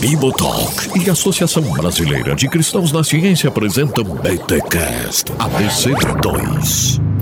Bibotalk e a Associação Brasileira de Cristãos na Ciência apresentam BTCast ABC2.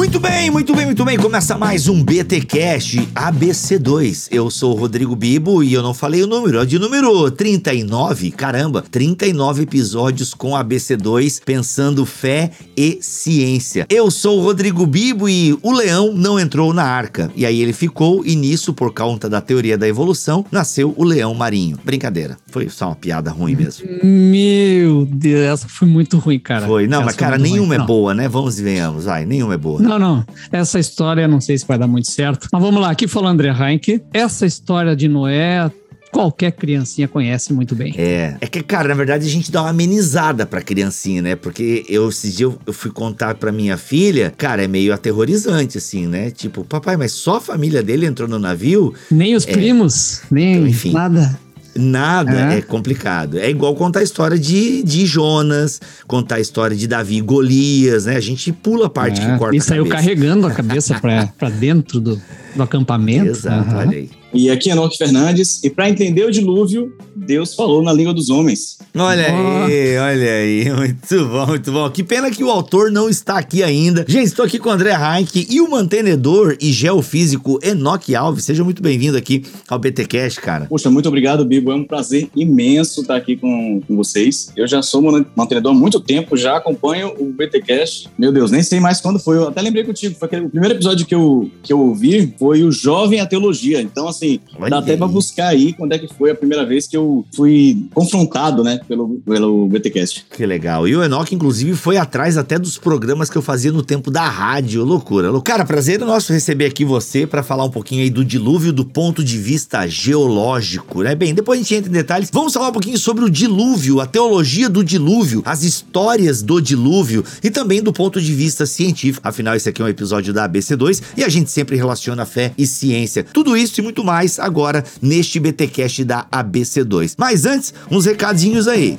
Muito bem, muito bem, muito bem. Começa mais um BT Cash ABC2. Eu sou o Rodrigo Bibo e eu não falei o número, é de número 39. Caramba, 39 episódios com ABC2 pensando fé e ciência. Eu sou o Rodrigo Bibo e o leão não entrou na arca. E aí ele ficou e nisso, por conta da teoria da evolução, nasceu o leão marinho. Brincadeira. Foi só uma piada ruim mesmo. Meu Deus, essa foi muito ruim, cara. Foi. Não, Essa mas cara, muito ruim. nenhuma é Não. boa, né? Vamos e venhamos. Vai, nenhuma é boa. Não, não. Essa história não sei se vai dar muito certo. Mas vamos lá, aqui falou André Heinck. Essa história de Noé, qualquer criancinha conhece muito bem. É. É que, cara, na verdade a gente dá uma amenizada pra criancinha, né? Porque eu, esses dias eu, eu fui contar pra minha filha, cara, é meio aterrorizante, assim, né? Tipo, papai, mas só a família dele entrou no navio? Nem os primos, nem Então, enfim. nada. Nada, é. É. complicado. É igual contar a história de, de Jonas, contar a história de Davi e Golias, né? A gente pula a parte É, que corta e saiu cabeça. carregando a cabeça pra, pra dentro do, do acampamento. Exato, Aham. olha aí. E aqui é Enoque Fernandes, e para entender o dilúvio, Deus falou na língua dos homens. Olha Ó. aí, olha aí, muito bom, muito bom. Que pena que o autor não está aqui ainda. Gente, estou aqui com o André Heinck e o mantenedor e geofísico Enoque Alves. Seja muito bem-vindo aqui ao BTcast, cara. Poxa, muito obrigado, Bibo. É um prazer imenso estar aqui com, com vocês. Eu já sou man- mantenedor há muito tempo, já acompanho o BTcast. Meu Deus, nem sei mais quando foi. Eu até lembrei contigo. Foi aquele, o primeiro episódio que eu, que eu ouvi foi o Jovem a Teologia. Então, assim, Olha dá até pra buscar aí quando é que foi a primeira vez que eu fui confrontado, né, pelo, pelo BTcast. Que legal. E o Enoque, inclusive, foi atrás até dos programas que eu fazia no tempo da rádio. Loucura. Lou- Cara, prazer é nosso receber aqui você para falar um pouquinho aí do dilúvio do ponto de vista geológico, né? Bem, depois a gente entra em detalhes. Vamos falar um pouquinho sobre o dilúvio, a teologia do dilúvio, as histórias do dilúvio e também do ponto de vista científico. Afinal, esse aqui é um episódio da ABC2 e a gente sempre relaciona fé e ciência. Tudo isso e muito mais agora neste BTcast da ABC2. Mas antes, uns recadinhos aí.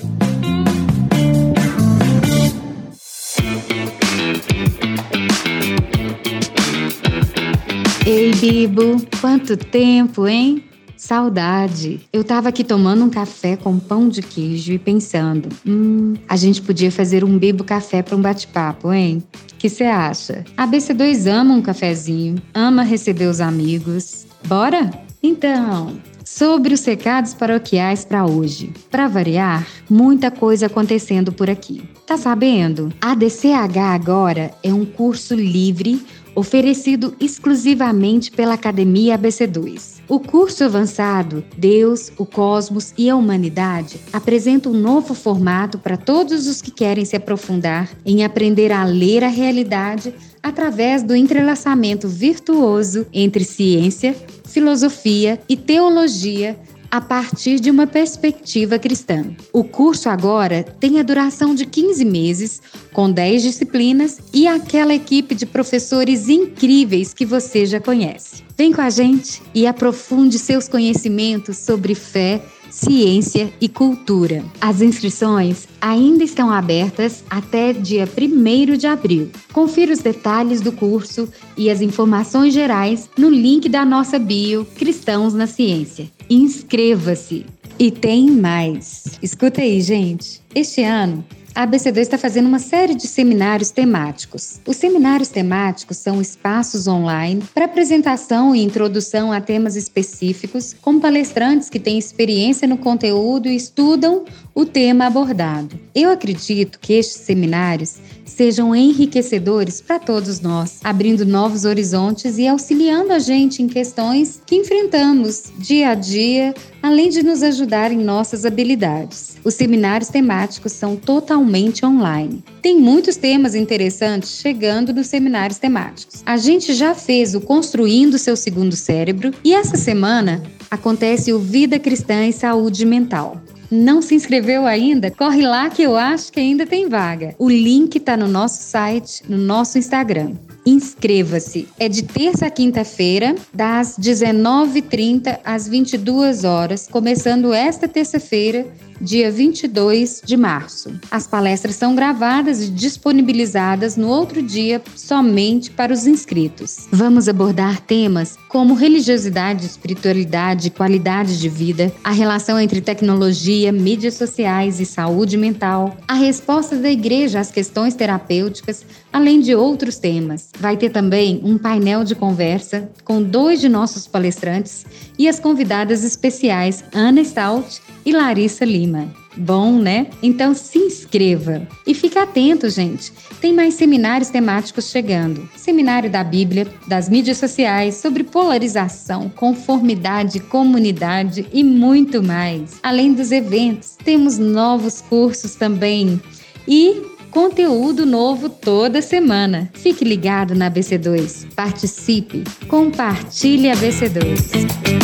Ei, Bibo, quanto tempo, hein? Saudade. Eu tava aqui tomando um café com pão de queijo e pensando, hum, a gente podia fazer um Bibo café para um bate-papo, hein? Que você acha? A BC2 ama um cafezinho, ama receber os amigos. Bora? Então, sobre os recados paroquiais para hoje. Para variar, muita coisa acontecendo por aqui. Tá sabendo? A DCH agora é um curso livre oferecido exclusivamente pela Academia ABC2. O curso avançado Deus, o Cosmos e a Humanidade apresenta um novo formato para todos os que querem se aprofundar em aprender a ler a realidade através do entrelaçamento virtuoso entre ciência, filosofia e teologia a partir de uma perspectiva cristã. O curso agora tem a duração de 15 meses, com 10 disciplinas e aquela equipe de professores incríveis que você já conhece. Vem com a gente e aprofunde seus conhecimentos sobre fé, ciência e cultura. As inscrições ainda estão abertas até dia 1 de abril. Confira os detalhes do curso e as informações gerais no link da nossa bio Cristãos na Ciência. Inscreva-se! E tem mais. Escuta aí, gente. Este ano, a ABC2 está fazendo uma série de seminários temáticos. Os seminários temáticos são espaços online para apresentação e introdução a temas específicos, com palestrantes que têm experiência no conteúdo e estudam o tema abordado. Eu acredito que estes seminários sejam enriquecedores para todos nós, abrindo novos horizontes e auxiliando a gente em questões que enfrentamos dia a dia, além de nos ajudar em nossas habilidades. Os seminários temáticos são totalmente online. Tem muitos temas interessantes chegando nos seminários temáticos. A gente já fez o Construindo Seu Segundo Cérebro e essa semana acontece o Vida Cristã e Saúde Mental. Não se inscreveu ainda? Corre lá que eu acho que ainda tem vaga. O link está no nosso site, no nosso Instagram. Inscreva-se. É de terça a quinta-feira, das 19h30 às 22 horas, começando esta terça-feira dia 22 de março. As palestras são gravadas e disponibilizadas no outro dia somente para os inscritos. Vamos abordar temas como religiosidade, espiritualidade, qualidade de vida, a relação entre tecnologia, mídias sociais e saúde mental, a resposta da igreja às questões terapêuticas, além de outros temas. Vai ter também um painel de conversa com dois de nossos palestrantes e as convidadas especiais Ana Stout e Larissa Lima. Bom, né? Então se inscreva e fique atento, gente. Tem mais seminários temáticos chegando. Seminário da Bíblia, das mídias sociais, sobre polarização, conformidade, comunidade e muito mais. Além dos eventos, temos novos cursos também. E conteúdo novo toda semana. Fique ligado na ABC2. Participe, compartilhe a ABC2.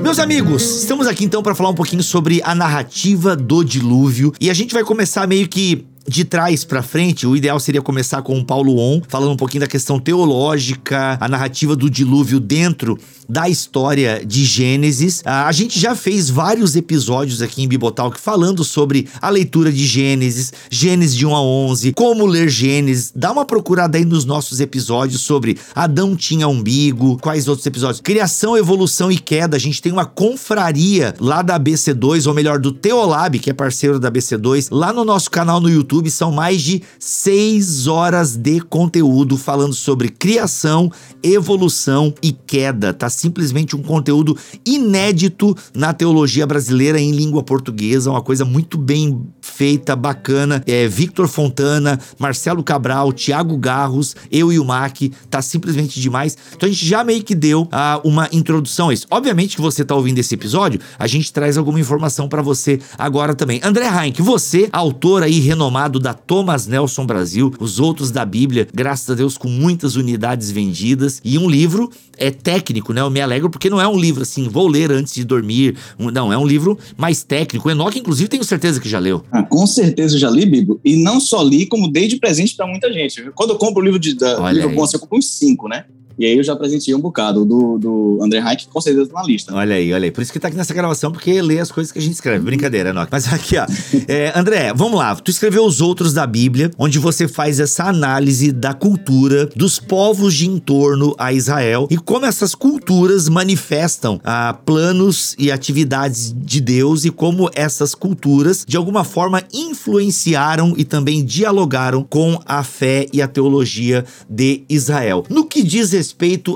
Meus amigos, estamos aqui então para falar um pouquinho sobre a narrativa do dilúvio e a gente vai começar meio que de trás para frente, o ideal seria começar com o Paulo On, falando um pouquinho da questão teológica, a narrativa do dilúvio dentro da história de Gênesis. Ah, a gente já fez vários episódios aqui em Bibotalk falando sobre a leitura de Gênesis, Gênesis de 1 a 11, como ler Gênesis. Dá uma procurada aí nos nossos episódios sobre Adão tinha umbigo, quais outros episódios? Criação, evolução e queda. A gente tem uma confraria lá da BC2, ou melhor, do Teolab, que é parceiro da BC2, lá no nosso canal no YouTube YouTube são mais de seis horas de conteúdo falando sobre criação, evolução e queda. Tá simplesmente um conteúdo inédito na teologia brasileira em língua portuguesa, uma coisa muito bem feita, bacana. É Victor Fontana, Marcelo Cabral, Tiago Garros, eu e o Mac, tá simplesmente demais. Então a gente já meio que deu uh, uma introdução a isso. Obviamente que você tá ouvindo esse episódio, a gente traz alguma informação para você agora também. André Heinck, você, autor aí renomado da Thomas Nelson Brasil, os outros da Bíblia, graças a Deus com muitas unidades vendidas e um livro é técnico, né? Eu me alegro porque não é um livro assim, vou ler antes de dormir. Não, é um livro mais técnico. O Enoque, inclusive, tenho certeza que já leu. Ah, com certeza já li, Bibo. E não só li, como dei de presente para muita gente. Quando eu compro o livro de da, livro bom, assim, eu compro uns cinco, né? E aí eu já presenteei um bocado do, do André Reich, com certeza tá na lista. Olha aí, olha aí. Por isso que tá aqui nessa gravação, porque lê as coisas que a gente escreve. Brincadeira, Enoch. Mas aqui, ó. É, André, vamos lá. Tu escreveu os outros da Bíblia, onde você faz essa análise da cultura dos povos de entorno a Israel e como essas culturas manifestam ah, planos e atividades de Deus e como essas culturas, de alguma forma, influenciaram e também dialogaram com a fé e a teologia de Israel. No que diz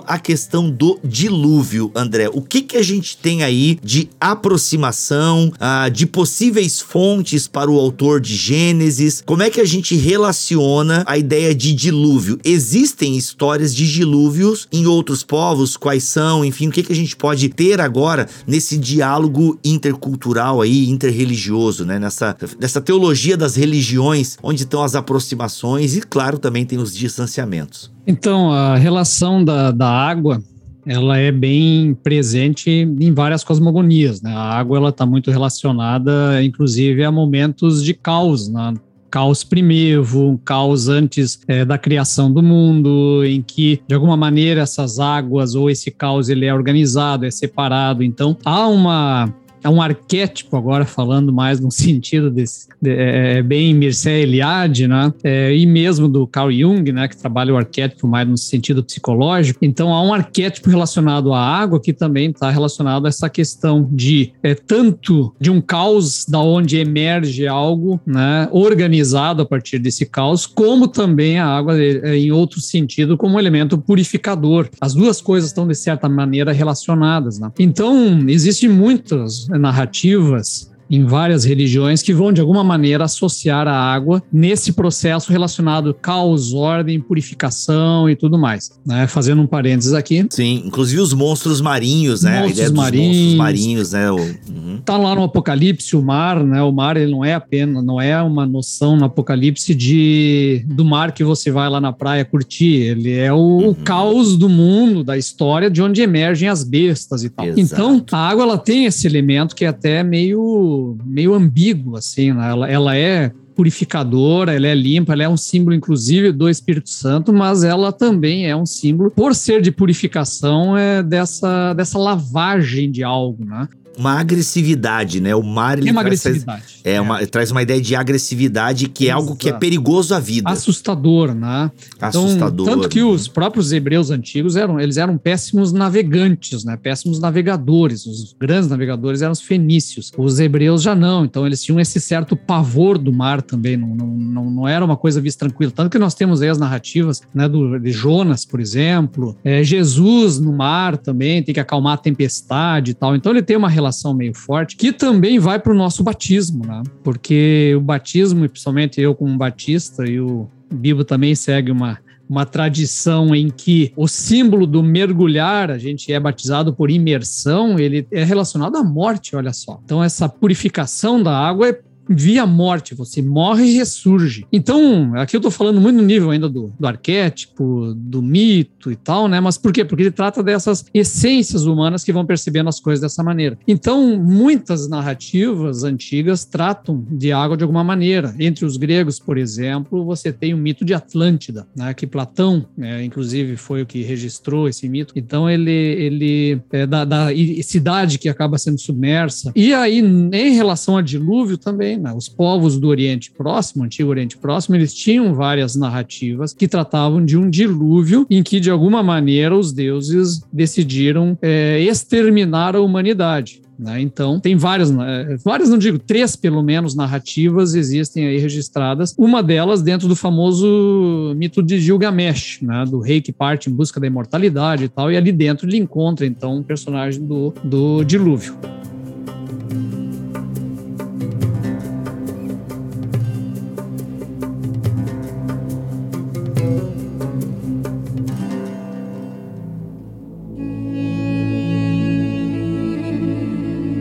à questão do dilúvio, André, o que, que a gente tem aí de aproximação, ah, de possíveis fontes para o autor de Gênesis? Como é que a gente relaciona a ideia de dilúvio? Existem histórias de dilúvios em outros povos? Quais são? Enfim, o que, que a gente pode ter agora nesse diálogo intercultural aí, interreligioso, né? Nessa, nessa teologia das religiões, onde estão as aproximações e, claro, também tem os distanciamentos. Então, a relação da, da água ela é bem presente em várias cosmogonias. Né? A água ela está muito relacionada, inclusive, a momentos de caos, né? caos primevo, caos antes é, da criação do mundo, em que de alguma maneira essas águas ou esse caos ele é organizado, é separado. Então há uma é um arquétipo agora falando mais no sentido desse de, é, é, bem Mircea Eliade, né? É, e mesmo do Carl Jung, né? Que trabalha o arquétipo mais no sentido psicológico. Então há um arquétipo relacionado à água que também está relacionado a essa questão de é, tanto de um caos da onde emerge algo, né? Organizado a partir desse caos, como também a água é, em outro sentido como elemento purificador. As duas coisas estão de certa maneira relacionadas, né? Então existem muitas narrativas em várias religiões que vão de alguma maneira associar a água nesse processo relacionado caos, ordem, purificação e tudo mais. Né? Fazendo um parênteses aqui. Sim, inclusive os monstros marinhos, né? Monstros marinhos, monstros marinhos, né? O... Uhum. tá lá no Apocalipse o mar, né? O mar ele não é apenas, não é uma noção no Apocalipse de do mar que você vai lá na praia curtir. Ele é o, uhum. o caos do mundo, da história, de onde emergem as bestas e tal. Exato. Então a água ela tem esse elemento que é até meio meio ambíguo assim, né? ela, ela é purificadora, ela é limpa, ela é um símbolo, inclusive, do Espírito Santo, mas ela também é um símbolo, por ser de purificação, é dessa, dessa lavagem de algo, né? Uma agressividade, né? O mar ele é uma traz, agressividade. É, é, Uma, traz uma ideia de agressividade que Exato. é algo que é perigoso à vida. Assustador, né? Então, Assustador. Tanto que os próprios hebreus antigos eram, eles eram péssimos navegantes, né? Péssimos navegadores. Os grandes navegadores eram os fenícios. Os hebreus já não. Então eles tinham esse certo pavor do mar também. Não, não, não, não era uma coisa vista tranquila. Tanto que nós temos aí as narrativas, né? Do, de Jonas, por exemplo. É, Jesus no mar também tem que acalmar a tempestade e tal. Então ele tem uma relação relação meio forte, que também vai para o nosso batismo, né? Porque o batismo, e principalmente eu como batista, e o Bibo também segue uma, uma tradição em que o símbolo do mergulhar, a gente é batizado por imersão, ele é relacionado à morte, olha só. Então essa purificação da água é via morte, você morre e ressurge. Então, aqui eu tô falando muito no nível ainda do, do arquétipo, do mito e tal, né? Mas por quê? Porque ele trata dessas essências humanas que vão percebendo as coisas dessa maneira. Então, muitas narrativas antigas tratam de água de alguma maneira. Entre os gregos, por exemplo, você tem o mito de Atlântida, né? Que Platão, né, inclusive, foi o que registrou esse mito. Então, ele, ele é da, da cidade que acaba sendo submersa. E aí, em relação a dilúvio também, né? Os povos do Oriente Próximo, Antigo Oriente Próximo, eles tinham várias narrativas que tratavam de um dilúvio em que, de alguma maneira, os deuses decidiram é, exterminar a humanidade. Né? Então, tem várias, né? várias, não digo, três pelo menos narrativas existem aí registradas. Uma delas dentro do famoso mito de Gilgamesh, né? do rei que parte em busca da imortalidade e tal, e ali dentro ele encontra então um personagem do, do dilúvio.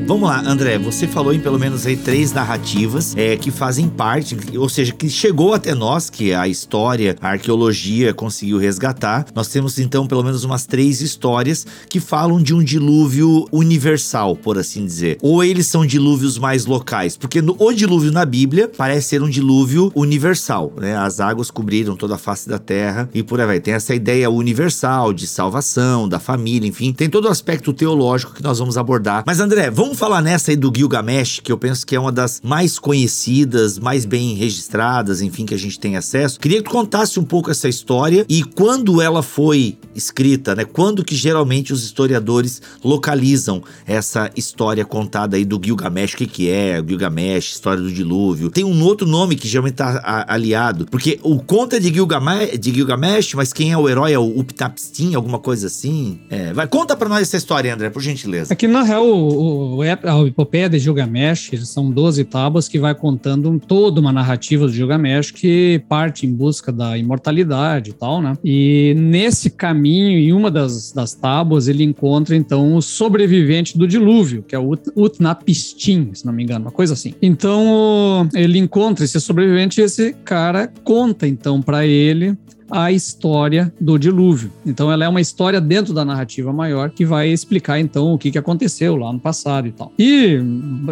Vamos lá, André, você falou em pelo menos aí três narrativas é, que fazem parte, ou seja, que chegou até nós, que a história, a arqueologia conseguiu resgatar. Nós temos então pelo menos umas três histórias que falam de um dilúvio universal, por assim dizer. Ou eles são dilúvios mais locais, porque no, o dilúvio na Bíblia parece ser um dilúvio universal, né? As águas cobriram toda a face da terra e por aí vai. Tem essa ideia universal de salvação, da família, enfim, tem todo o aspecto teológico que nós vamos abordar. Mas André, vamos falar nessa aí do Gilgamesh, que eu penso que é uma das mais conhecidas, mais bem registradas, enfim, que a gente tem acesso. Queria que tu contasse um pouco essa história e quando ela foi escrita, né? Quando que geralmente os historiadores localizam essa história contada aí do Gilgamesh, o que que é, Gilgamesh, história do dilúvio. Tem um outro nome que geralmente tá aliado, porque o conto é de Gilgamesh, de Gilgamesh, mas quem é o herói é o Upnapstin, alguma coisa assim. É, vai, conta pra nós essa história, André, por gentileza. Aqui, na real, o, o, a epopeia de Gilgamesh são 12 tábuas que vai contando toda uma narrativa de Gilgamesh que parte em busca da imortalidade e tal, né? E nesse caminho, em uma das, das tábuas, ele encontra então o sobrevivente do dilúvio, que é o Utnapishtim, se não me engano, uma coisa assim. Então ele encontra esse sobrevivente e esse cara conta então para ele a história do dilúvio. Então ela é uma história dentro da narrativa maior que vai explicar então o que, que aconteceu lá no passado e tal. E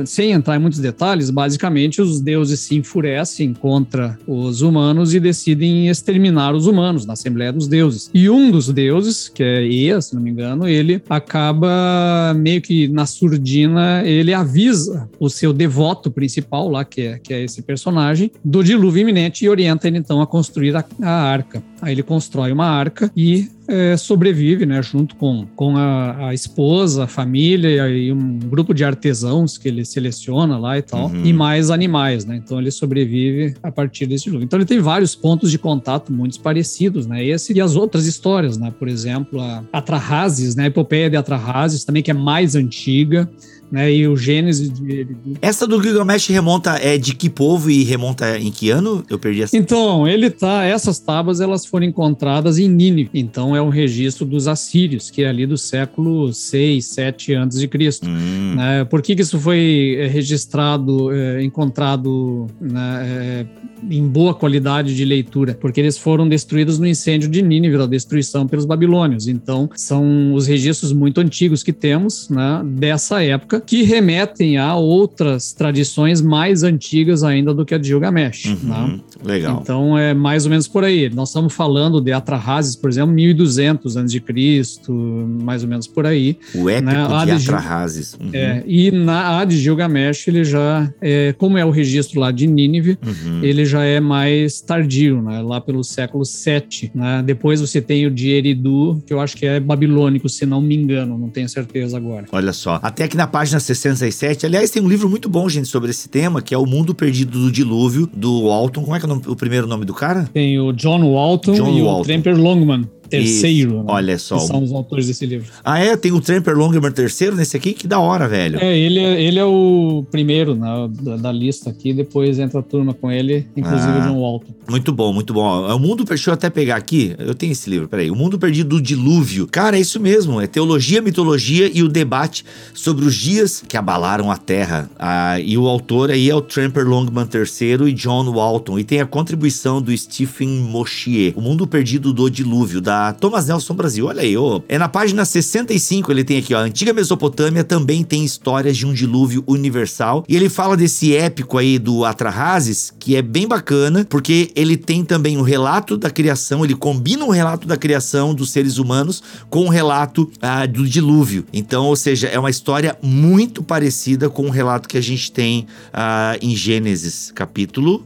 sem entrar em muitos detalhes, basicamente os deuses se enfurecem contra os humanos e decidem exterminar os humanos na Assembleia dos Deuses. E um dos deuses, que é Ea, se não me engano, ele acaba meio que na surdina, ele avisa o seu devoto principal lá, que é, que é esse personagem, do dilúvio iminente e orienta ele então a construir a, a arca. Aí ele constrói uma arca e é, sobrevive, né, junto com, com a, a, esposa, a família e um grupo de artesãos que ele seleciona lá e tal, uhum. e mais animais, né? Então ele sobrevive a partir desse jogo. Então ele tem vários pontos de contato muito parecidos, né? Esse e as outras histórias, né? Por exemplo, a Atrahasis, né? A epopeia de Atrahasis também que é mais antiga, né? E o Gênesis de, Essa do Gilgamesh remonta é de que povo e remonta em que ano? Eu perdi essa. Então, ele tá. Essas tábuas elas foram encontradas em Nínive. Então é um registro dos assírios, que é ali do século 6, 7 antes de Cristo. Hum, Né? Por que, que isso foi eh, registrado, eh, encontrado né, eh, em boa qualidade de leitura? Porque eles foram destruídos no incêndio de Nínive, da destruição pelos babilônios. Então, são os registros muito antigos que temos né, dessa época, que remetem a outras tradições mais antigas ainda do que a de Gilgamesh. né? uhum, legal. Então é mais ou menos por aí. Nós estamos falando de Atrahasis, por exemplo, 1200 antes de Cristo, mais ou menos por aí. o épico né, a de Atrahasis. Uhum, É, e na a de Gilgamesh ele já, é, como é o registro lá de Nínive, uhum. ele já é mais tardio, né, lá pelo século 7. Né? Depois você tem o de Eridu, que eu acho que é babilônico, se não me engano, não tenho certeza agora. Olha só. Até aqui na página 67, aliás, tem um livro muito bom, gente, sobre esse tema, que é O Mundo Perdido do Dilúvio, do Walton. Como é que é o, nome- o primeiro nome do cara? Tem o John Walton John e Walton. o Tremper Longman, terceiro. né, Olha só. que são os autores desse livro. Ah, é? Tem o Tramper Longerman terceiro nesse aqui? Que da hora, velho. É, ele é, ele é o primeiro né, da, da lista aqui, depois entra a turma com ele, inclusive Ah. o John Walton. Muito bom, muito bom. O Mundo Perdido, deixa eu até pegar aqui. Eu tenho esse livro, peraí. O Mundo Perdido do Dilúvio. Cara, é isso mesmo. É teologia, mitologia e o debate sobre os dias que abalaram a Terra. Ah, e o autor aí é o Tramper Longman III e John Walton. E tem a contribuição do Stephen Mochier. O Mundo Perdido do Dilúvio, da Thomas Nelson Brasil. Olha aí, ó. É na página 65, ele tem aqui, ó. A antiga Mesopotâmia também tem histórias de um dilúvio universal. E ele fala desse épico aí do Atrahasis, que é bem bacana, porque ele tem também um relato da criação, ele combina um relato da criação dos seres humanos com um relato ah, do dilúvio. Então, ou seja, é uma história muito parecida com o relato que a gente tem ah, em Gênesis, capítulo.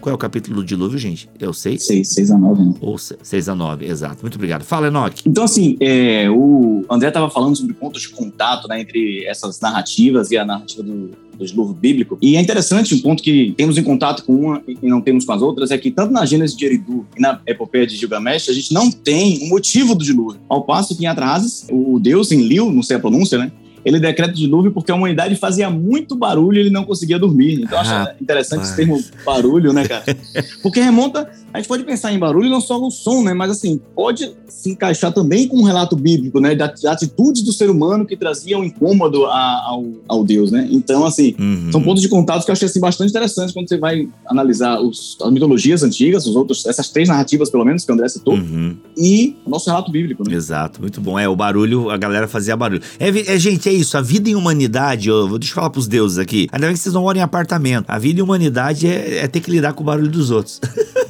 Qual é o capítulo do dilúvio, gente? Eu sei. 6, 6 a 9, né? Ou 6 a 9, exato. Muito obrigado. Fala, Enoch. Então, assim, é, o André estava falando sobre pontos de contato né, entre essas narrativas e a narrativa do, do dilúvio bíblico. E é interessante um ponto que temos em contato com uma e não temos com as outras, é que tanto na Gênesis de Eridu e na epopeia de Gilgamesh, a gente não tem um motivo do dilúvio. Ao passo que em Atrahasis, o deus em Liu, não sei a pronúncia, né? Ele decreta o dilúvio porque a humanidade fazia muito barulho e ele não conseguia dormir. Então, eu acho interessante esse termo barulho, né, cara? Porque remonta a gente pode pensar em barulho não só o som, né? Mas assim, pode se encaixar também com um relato bíblico, né? Da, da atitudes do ser humano que traziam incômodo a- ao, ao Deus, né? Então, assim, Uhum. são pontos de contato que eu achei assim, bastante interessantes quando você vai analisar os, as mitologias antigas, os outros, essas três narrativas, pelo menos, que o André citou, Uhum. e o nosso relato bíblico, né? Exato, muito bom. É, o barulho, a galera fazia barulho. É, é, gente, é isso. A vida em humanidade, eu, deixa eu falar pros deuses aqui. Ainda bem que vocês não moram em apartamento. A vida em humanidade é, é ter que lidar com o barulho dos outros.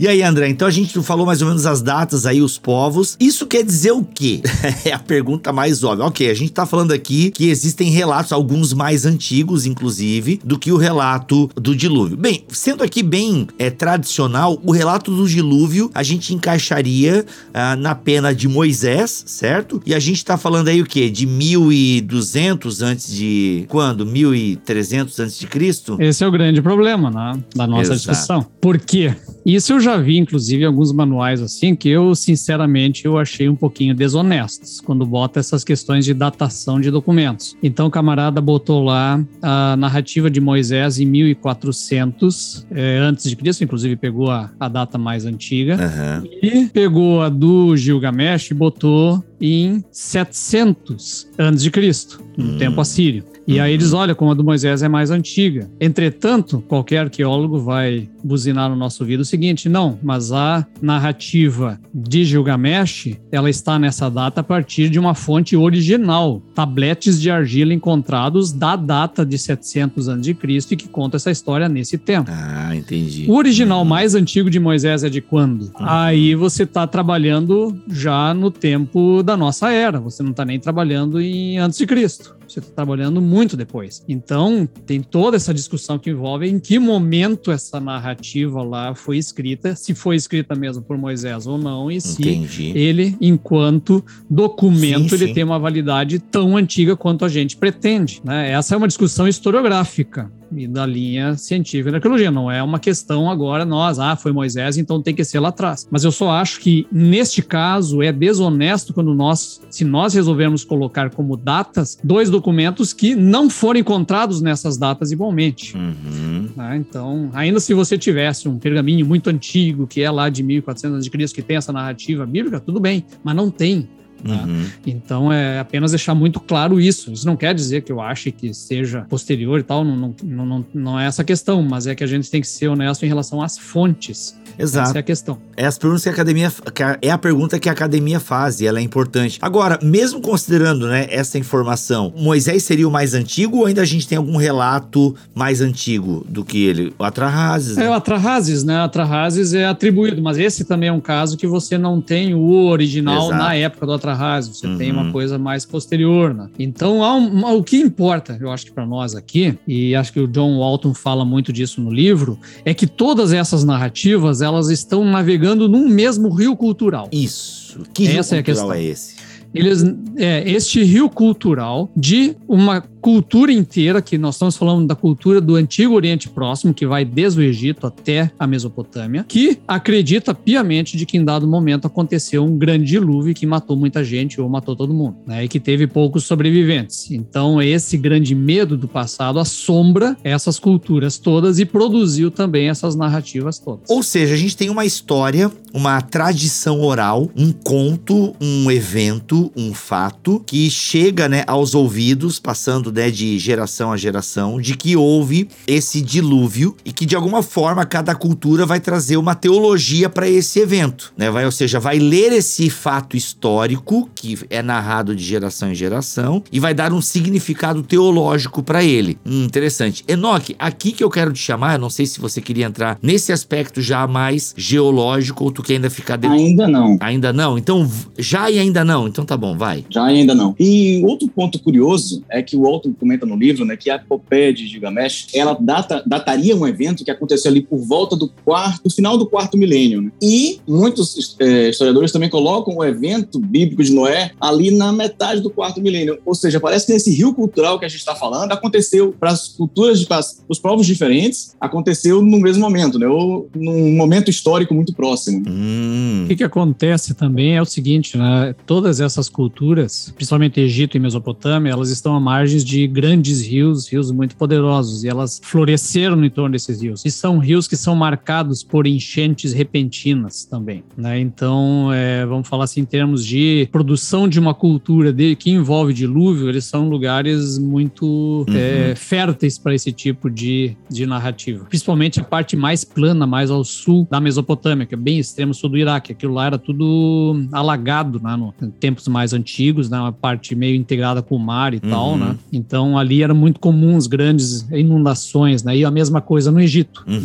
E aí, André, então a gente falou mais ou menos as datas aí, os povos. Isso quer dizer o quê? é a pergunta mais óbvia. Ok, a gente tá falando aqui que existem relatos, alguns mais antigos, inclusive, do que o relato do dilúvio. Bem, sendo aqui bem é, tradicional, o relato do dilúvio a gente encaixaria ah, na pena de Moisés, certo? E a gente tá falando aí o quê? De 1200 antes de... Quando? 1300 antes de Cristo? Esse é o grande problema né, da nossa Exato. discussão. Por quê? Isso eu já vi, inclusive, alguns manuais assim, que eu, sinceramente, eu achei um pouquinho desonestos quando bota essas questões de datação de documentos. Então, o camarada botou lá a narrativa de Moisés em 1400 eh, antes de Cristo, inclusive pegou a, a data mais antiga. Aham. E pegou a do Gilgamesh e botou em 700 antes de Cristo, no Hum. tempo assírio. E aí eles olham como a do Moisés é mais antiga. Entretanto, qualquer arqueólogo vai buzinar no nosso ouvido o seguinte: não, mas a narrativa de Gilgamesh, ela está nessa data a partir de uma fonte original, tabletes de argila encontrados da data de 700 a.C. e que conta essa história nesse tempo. Ah, entendi. O original mais antigo de Moisés é de quando? Aí você está trabalhando já no tempo da nossa era. Você não está nem trabalhando em antes de Cristo. Você está trabalhando muito depois. Então, tem toda essa discussão que envolve em que momento essa narrativa lá foi escrita, se foi escrita mesmo por Moisés ou não, e se Entendi. ele, enquanto documento, Sim, ele sim. tem uma validade tão antiga quanto a gente pretende. Né? Essa é uma discussão historiográfica. E da linha científica da arqueologia. Não é uma questão agora, nós, ah, foi Moisés, então tem que ser lá atrás. Mas eu só acho que, neste caso, é desonesto quando nós, se nós resolvermos colocar como datas, dois documentos que não foram encontrados nessas datas igualmente. Uhum. Né? Então, ainda se você tivesse um pergaminho muito antigo, que é lá de 1400 a.C., que tem essa narrativa bíblica, tudo bem, mas não tem. Tá? Uhum. Então é apenas deixar muito claro isso. Isso não quer dizer que eu ache que seja posterior e tal, não, não, não, não é essa questão, mas é que a gente tem que ser honesto em relação às fontes. Exato. Essa é a questão. É as perguntas que a academia que a- é a pergunta que a academia faz e ela é importante. Agora, mesmo considerando, né, essa informação, Moisés seria o mais antigo ou ainda a gente tem algum relato mais antigo do que ele? O Atrahasis, É né? o Atrahasis, né? Atrahasis é atribuído, mas esse também é um caso que você não tem o original Exato. na época do Atrahasis, você tem Uhum. uma coisa mais posterior, né? Então, há um- o que importa, eu acho que para nós aqui, e acho que o John Walton fala muito disso no livro, é que todas essas narrativas, elas estão navegando num mesmo rio cultural. Isso. Que rio Essa é a cultural questão. é esse? Eles, é, este rio cultural de uma cultura inteira, que nós estamos falando da cultura do Antigo Oriente Próximo, que vai desde o Egito até a Mesopotâmia, que acredita piamente de que em dado momento aconteceu um grande dilúvio que matou muita gente ou matou todo mundo, né? E que teve poucos sobreviventes. Então, esse grande medo do passado assombra essas culturas todas e produziu também essas narrativas todas. Ou seja, a gente tem uma história, uma tradição oral, um conto, um evento, um fato que chega, né, aos ouvidos, passando né, de geração a geração, de que houve esse dilúvio e que de alguma forma cada cultura vai trazer uma teologia para esse evento, né? Vai, ou seja, vai ler esse fato histórico que é narrado de geração em geração e vai dar um significado teológico para ele. Hum, interessante. Enoque, aqui que eu quero te chamar, eu não sei se você queria entrar nesse aspecto já mais geológico ou tu quer ainda ficar dentro. Ainda não. Ainda não? Então, já e ainda não. Então tá bom, vai. Já ainda não. E outro ponto curioso é que o Comenta no livro, né, que a epopeia de Gilgamesh, ela data, dataria um evento que aconteceu ali por volta do quarto, do final do quarto milênio, né? E muitos eh, historiadores também colocam o evento bíblico de Noé ali na metade do quarto milênio. Ou seja, parece que esse rio cultural que a gente está falando aconteceu para as culturas, de, para os povos diferentes, aconteceu no mesmo momento, né? Ou num momento histórico muito próximo. Hum. O que, que acontece também é o seguinte, né? Todas essas culturas, principalmente Egito e Mesopotâmia, elas estão à margens de grandes rios, rios muito poderosos, e elas floresceram em torno desses rios. E são rios que são marcados por enchentes repentinas também, né? Então, é, vamos falar assim, em termos de produção de uma cultura de, que envolve dilúvio, eles são lugares muito é, férteis para esse tipo de, de narrativa. Principalmente a parte mais plana, mais ao sul da Mesopotâmia, que é bem extremo sul do Iraque. Aquilo lá era tudo alagado, né? No, em tempos mais antigos, né? Uma parte meio integrada com o mar e tal, Uhum. né? Então ali era muito comum as grandes inundações, né? E a mesma coisa no Egito. Uhum,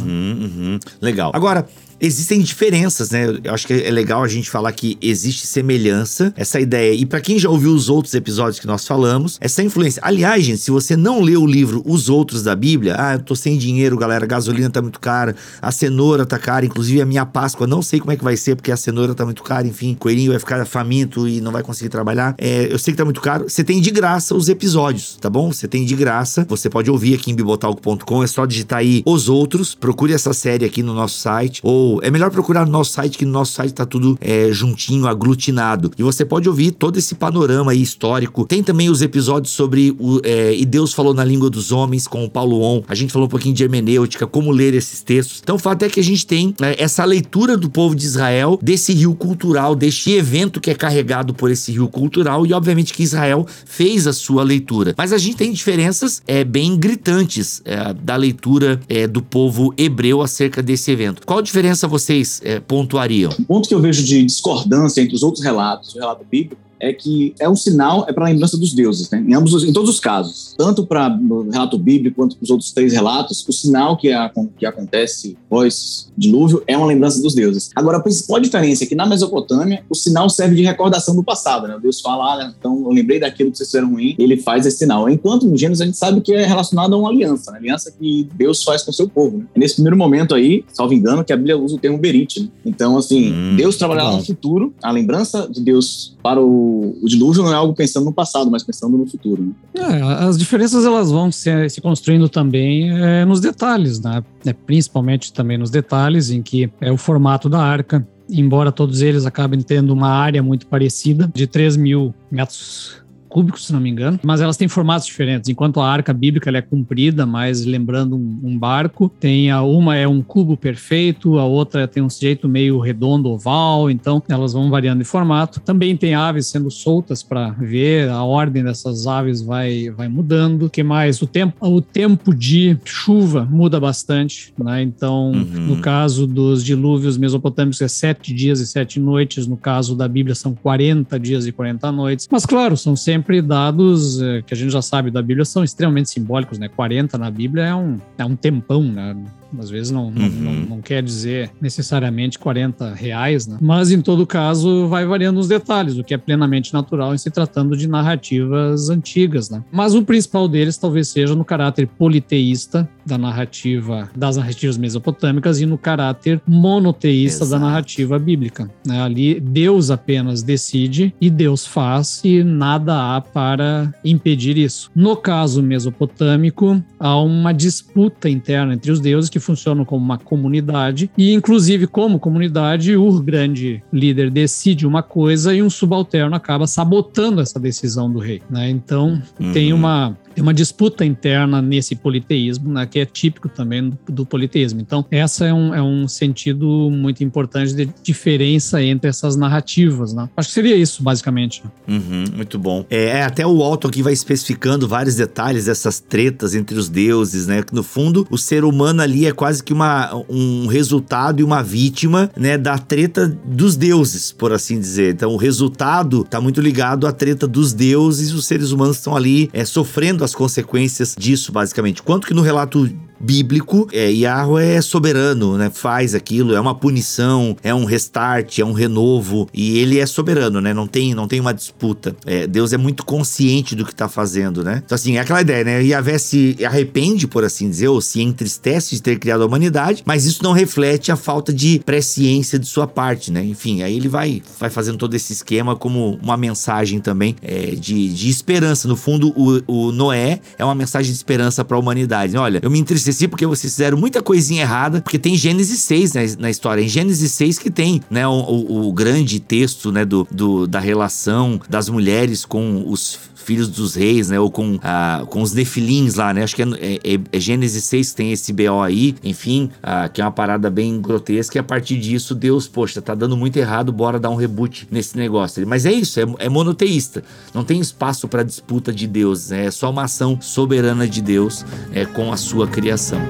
uhum. Legal. Agora, existem diferenças, né? Eu acho que é legal a gente falar que existe semelhança, essa ideia. E pra quem já ouviu os outros episódios que nós falamos, essa influência. Aliás, gente, se você não leu o livro Os Outros da Bíblia, ah, eu tô sem dinheiro, galera, a gasolina tá muito cara, a cenoura tá cara, inclusive a minha Páscoa, não sei como é que vai ser, porque a cenoura tá muito cara, enfim, coelhinho vai ficar faminto e não vai conseguir trabalhar. É, eu sei que tá muito caro. Você tem de graça os episódios, tá bom? Você tem de graça. Você pode ouvir aqui em bibotalco.com, é só digitar aí Os Outros, procure essa série aqui no nosso site, ou é melhor procurar no nosso site, que no nosso site tá tudo é, juntinho, aglutinado. E você pode ouvir todo esse panorama aí histórico. Tem também os episódios sobre o é, E Deus falou na língua dos homens com o Paulo On. A gente falou um pouquinho de hermenêutica, como ler esses textos. Então o fato é que a gente tem é, essa leitura do povo de Israel, desse rio cultural, deste evento que é carregado por esse rio cultural, e obviamente que Israel fez a sua leitura. Mas a gente tem diferenças é, bem gritantes é, da leitura é, do povo hebreu acerca desse evento. Qual diferença vocês é, pontuariam? Um ponto que eu vejo de discordância entre os outros relatos, o relato bíblico, é que é um sinal, é para a lembrança dos deuses, né? em, ambos, os- em todos os casos. Tanto para o relato bíblico quanto para os outros três relatos, o sinal que, a- que acontece pós-dilúvio é uma lembrança dos deuses. Agora, a principal diferença é que na Mesopotâmia, o sinal serve de recordação do passado. Né? Deus fala, ah, então eu lembrei daquilo que vocês fizeram ruim, ele faz esse sinal. Enquanto no Gênesis a gente sabe que é relacionado a uma aliança, né? aliança que Deus faz com o seu povo. Né? É nesse primeiro momento aí, salvo engano, que a Bíblia usa o termo berite. Né? Então, assim, Hum, Deus trabalhará bom. no futuro, a lembrança de Deus para o o, dilúvio não é algo pensando no passado, mas pensando no futuro. Né? É, as diferenças elas vão se, se construindo também é, nos detalhes, né? É, principalmente também nos detalhes em que é o formato da arca, embora todos eles acabem tendo uma área muito parecida, de 3 mil metros cúbicos, se não me engano, mas elas têm formatos diferentes. Enquanto a arca bíblica é comprida, mais lembrando um, um, barco, tem a uma é um cubo perfeito, a outra tem um jeito meio redondo, oval, então elas vão variando de formato. Também tem aves sendo soltas para ver a ordem dessas aves vai vai mudando. Que mais? O tempo o tempo de chuva muda bastante, né? Então, uhum. no caso dos dilúvios mesopotâmicos é sete dias e sete noites, no caso da Bíblia são 40 dias e 40 noites. Mas claro, são sempre sempre dados é, que a gente já sabe da Bíblia são extremamente simbólicos, né? 40 na Bíblia é um, é um tempão, né? Às vezes não, uhum. não, não, não, quer dizer necessariamente 40 reais, né? Mas em todo caso vai variando os detalhes, o que é plenamente natural em se tratando de narrativas antigas, né? Mas o principal deles talvez seja no caráter politeísta da narrativa, das narrativas mesopotâmicas e no caráter monoteísta Exato. da narrativa bíblica. Né? Ali Deus apenas decide e Deus faz e nada há para impedir isso. No caso mesopotâmico, há uma disputa interna entre os deuses que funcionam como uma comunidade e, inclusive, como comunidade, o grande líder decide uma coisa e um subalterno acaba sabotando essa decisão do rei. Né? Então, uhum. tem uma tem uma disputa interna nesse politeísmo, né, que é típico também do, do politeísmo. Então, essa é um, é um sentido muito importante de diferença entre essas narrativas. Né? Acho que seria isso, basicamente. Uhum, muito bom. É, é, até o Alto aqui vai especificando vários detalhes dessas tretas entre os deuses, né? Que no fundo, o ser humano ali é quase que uma, um resultado e uma vítima, né, da treta dos deuses, por assim dizer. Então, o resultado está muito ligado à treta dos deuses, os seres humanos estão ali é, sofrendo as consequências disso, basicamente. Quanto que no relato bíblico, é, Yahweh é soberano, né? Faz aquilo, é uma punição, é um restart, é um renovo e ele é soberano, né? Não tem, não tem uma disputa. É, Deus é muito consciente do que tá fazendo, né? Então assim, é aquela ideia, né? Yahvé se arrepende, por assim dizer, ou se entristece de ter criado a humanidade, mas isso não reflete a falta de presciência de sua parte, né? Enfim, aí ele vai, vai fazendo todo esse esquema como uma mensagem também é, de, de esperança. No fundo, o, o Noé é uma mensagem de esperança para a humanidade. Olha, eu me entristeci porque vocês fizeram muita coisinha errada, porque tem Gênesis 6 na, história. Em Gênesis 6 que tem, né, o, o, o grande texto, né, do, do, da relação das mulheres com os filhos dos reis, né? Ou com, ah, com os nefilins lá, né? Acho que é, é, é Gênesis 6 que tem esse BO aí, enfim, ah, que é uma parada bem grotesca. E a partir disso, Deus, poxa, tá dando muito errado, bora dar um reboot nesse negócio. Mas é isso, é, é monoteísta. Não tem espaço para disputa de Deus, né? é só uma ação soberana de Deus é, com a sua criação.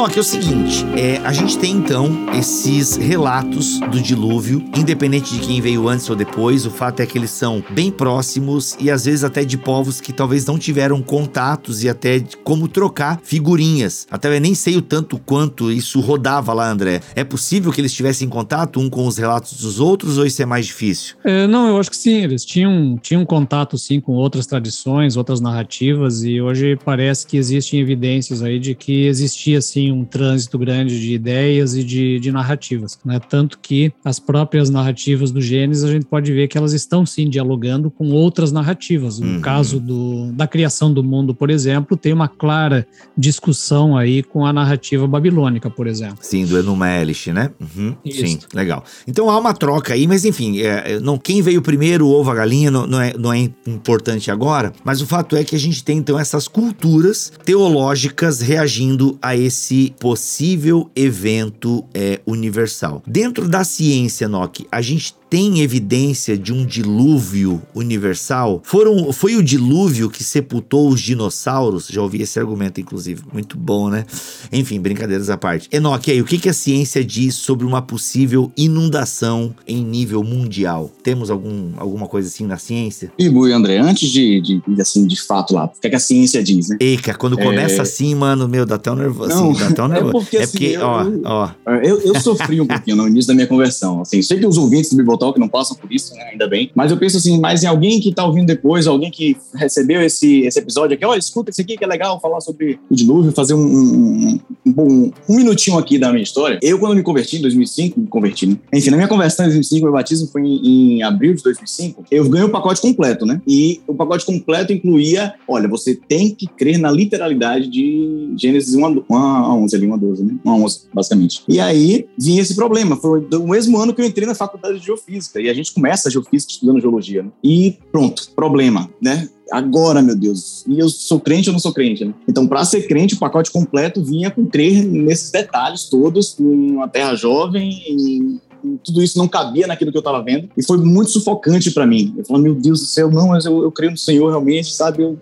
Enoque, é o seguinte, é, a gente tem então esses relatos do dilúvio, independente de quem veio antes ou depois, o fato é que eles são bem próximos e às vezes até de povos que talvez não tiveram contatos e até como trocar figurinhas. Até eu nem sei o tanto quanto isso rodava lá, André. É possível que eles tivessem contato um com os relatos dos outros ou isso é mais difícil? É, não, eu acho que sim, eles tinham, tinham contato sim com outras tradições, outras narrativas e hoje parece que existem evidências aí de que existia sim um trânsito grande de ideias e de, de narrativas, né? Tanto que as próprias narrativas do Gênesis, a gente pode ver que elas estão sim dialogando com outras narrativas. No uhum. caso do, da criação do mundo, por exemplo, tem uma clara discussão aí com a narrativa babilônica, por exemplo. Sim, do Enuma Elish, né? Uhum. Sim, legal. Então há uma troca aí, mas enfim, é, é, não, quem veio primeiro, o ovo, a galinha, não, não, é, não é importante agora, mas o fato é que a gente tem então essas culturas teológicas reagindo a esse esse possível evento é, universal. Dentro da ciência, Nock, a gente tem evidência de um dilúvio universal? Foram, foi o dilúvio que sepultou os dinossauros? Já ouvi esse argumento, inclusive. Muito bom, né? Enfim, brincadeiras à parte. Enoque, aí, o que, que a ciência diz sobre uma possível inundação em nível mundial? Temos algum, alguma coisa assim na ciência? E, Bui, André, antes de, de, assim, de fato lá, o que, é que a ciência diz, né? Eca, quando começa é... assim, mano, meu, dá até um nervoso. Não, assim, dá até um nervoso. É porque, é assim, porque eu, ó, ó. Eu, eu sofri um pouquinho no início da minha conversão. Assim, sei que os ouvintes do Que não passam por isso, né? ainda bem. Mas eu penso assim, mais em alguém que tá ouvindo depois, alguém que recebeu esse, esse episódio aqui, olha, escuta esse aqui que é legal, falar sobre o dilúvio, fazer um, um, um, um minutinho aqui da minha história. Eu, quando me converti em 2005, me converti, né? Enfim, na minha conversão em 2005, meu batismo foi em, em abril de 2005, eu ganhei o pacote completo, né? E o pacote completo incluía, olha, você tem que crer na literalidade de Gênesis 1 a 11, ali, 1 a 12, né? 1 a 11, basicamente. E aí vinha esse problema. Foi o mesmo ano que eu entrei na faculdade de geofísica. E a gente começa a geofísica estudando geologia, né? E pronto, problema, né? agora, meu Deus. E eu sou crente ou não sou crente, né? Então, para ser crente, o pacote completo vinha com crer nesses detalhes todos, uma terra jovem, e tudo isso não cabia naquilo que eu estava vendo e foi muito sufocante para mim. Eu falei, meu Deus do céu, não, mas eu, eu creio no Senhor realmente, sabe? Eu,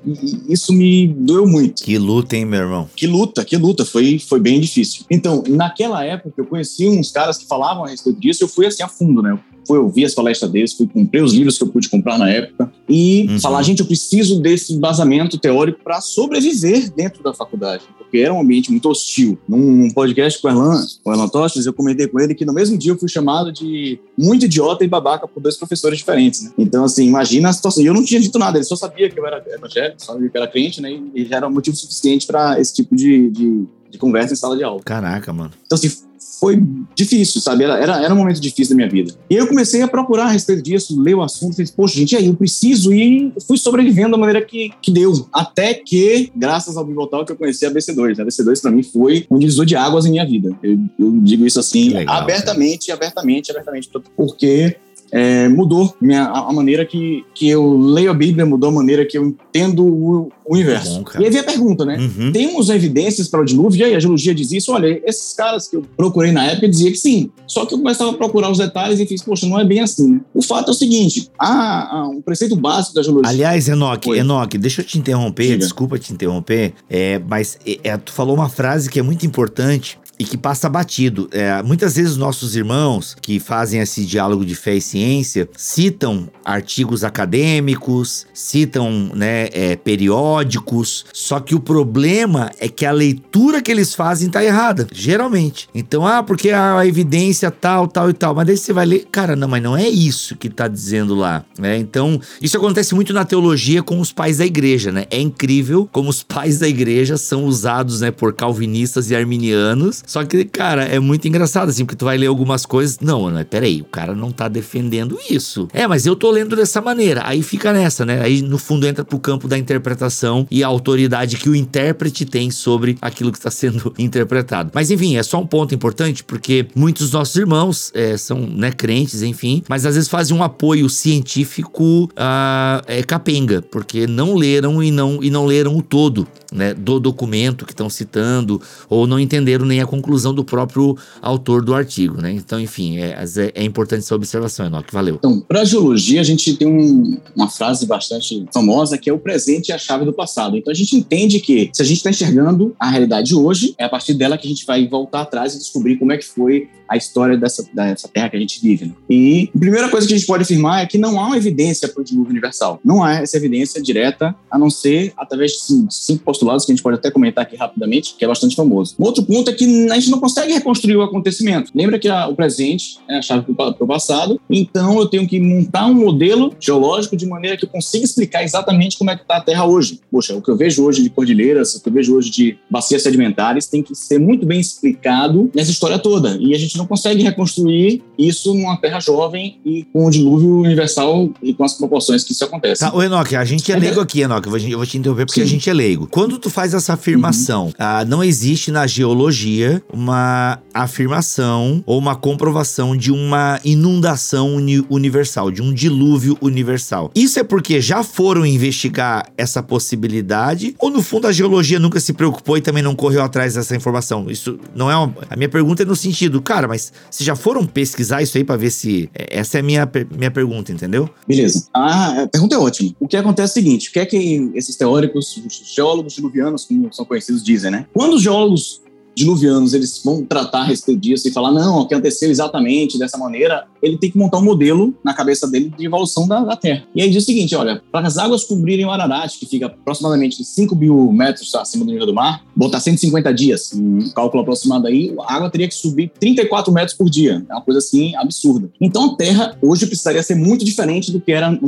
isso me doeu muito. Que luta, hein, meu irmão? Que luta, que luta. Foi, foi bem difícil. Então, naquela época, eu conheci uns caras que falavam a respeito disso, eu fui assim a fundo, né? Fui ouvir as palestras deles, fui comprei os livros que eu pude comprar na época e uhum. falar, gente, eu preciso desse embasamento teórico para sobreviver dentro da faculdade, porque era um ambiente muito hostil. Num podcast com o Erlan, com o Erlan Tostes, eu comentei com ele que no mesmo dia eu fui chamado de muito idiota e babaca por dois professores diferentes, né? Então, assim, imagina a situação. E eu não tinha dito nada, ele só sabia que eu era evangélico, sabia que eu era crente, né? E já era um motivo suficiente para esse tipo de, de, de conversa em sala de aula. Caraca, mano. Então, assim, foi difícil, sabe? Era, era, era um momento difícil da minha vida. E eu comecei a procurar a respeito disso, ler o assunto, falei, poxa, gente, aí eu preciso e fui sobrevivendo da maneira que, que deu. Até que, graças ao Bibotal, que eu conheci a BC2. A BC2 para mim foi um divisor de águas em minha vida. Eu, eu digo isso assim, legal, abertamente, abertamente, abertamente, porque é, mudou minha, a, maneira que, que eu leio a Bíblia, mudou a maneira que eu entendo o, o universo. Bom, e aí vem a pergunta, né? Uhum. Temos evidências para o dilúvio? E aí a geologia diz isso? Olha, esses caras que eu procurei na época diziam que sim. Só que eu começava a procurar os detalhes e fiz, poxa, não é bem assim. Né? O fato é o seguinte: há, há um preceito básico da geologia. Aliás, Enoque, Enoque, deixa eu te interromper, Diga. desculpa te interromper, é, mas é, é, tu falou uma frase que é muito importante e que passa batido. É, muitas vezes nossos irmãos que fazem esse diálogo de fé e ciência citam artigos acadêmicos, citam né, é, periódicos, só que o problema é que a leitura que eles fazem tá errada, geralmente. Então, ah, porque a evidência tal, tal e tal, mas daí você vai ler, cara, não, mas não é isso que tá dizendo lá, né? Então, isso acontece muito na teologia com os pais da igreja, né? É incrível como os pais da igreja são usados, né, por calvinistas e arminianos só que, cara, é muito engraçado, assim, porque tu vai ler algumas coisas. Não, não, peraí, o cara não tá defendendo isso. É, mas eu tô lendo dessa maneira. Aí fica nessa, né? Aí no fundo entra pro campo da interpretação e a autoridade que o intérprete tem sobre aquilo que está sendo interpretado. Mas enfim, é só um ponto importante, porque muitos dos nossos irmãos é, são né, crentes, enfim, mas às vezes fazem um apoio científico uh, é, capenga, porque não leram e não, e não leram o todo né, do documento que estão citando, ou não entenderam nem a conclusão do próprio autor do artigo, né? Então, enfim, é, é, é importante essa observação, Enoque. Valeu. Então, para a geologia, a gente tem um, uma frase bastante famosa que é o presente é a chave do passado. Então, a gente entende que se a gente está enxergando a realidade hoje, é a partir dela que a gente vai voltar atrás e descobrir como é que foi a história dessa, dessa terra que a gente vive. Né? E a primeira coisa que a gente pode afirmar é que não há uma evidência para o dilúvio universal. Não há essa evidência direta, a não ser através de cinco postulados que a gente pode até comentar aqui rapidamente, que é bastante famoso. Um outro ponto é que a gente não consegue reconstruir o acontecimento. Lembra que a, o presente é a chave para o passado, então eu tenho que montar um modelo geológico de maneira que eu consiga explicar exatamente como é que está a Terra hoje. Poxa, o que eu vejo hoje de cordilheiras, o que eu vejo hoje de bacias sedimentares tem que ser muito bem explicado nessa história toda. E a gente não consegue reconstruir isso numa terra jovem e com o dilúvio universal e com as proporções que isso acontece. Tá, o Enoque, a gente é, leigo aqui, Enoque, eu vou te interromper porque Sim. a gente é leigo. Quando tu faz essa afirmação, uhum. ah, não existe na geologia uma afirmação ou uma comprovação de uma inundação uni universal, de um dilúvio universal. Isso é porque já foram investigar essa possibilidade ou no fundo a geologia nunca se preocupou e também não correu atrás dessa informação? Isso não é uma... A minha pergunta é no sentido, cara, mas se já foram pesquisar isso aí para ver se. É, essa é a minha, minha pergunta, entendeu? Beleza. Ah, a pergunta é ótima. O que acontece é o seguinte: o que é que esses teóricos, os geólogos diluvianos, como são conhecidos, dizem, né? Quando os geólogos diluvianos eles vão tratar a respeito disso e falar, não, o que aconteceu exatamente dessa maneira, ele tem que montar um modelo na cabeça dele de evolução da, da Terra. E aí diz o seguinte, olha, para as águas cobrirem o Ararat, que fica aproximadamente 5 mil metros acima do nível do mar, botar 150 dias, um cálculo aproximado aí, a água teria que subir 34 metros por dia. É uma coisa assim absurda. Então a Terra hoje precisaria ser muito diferente do que era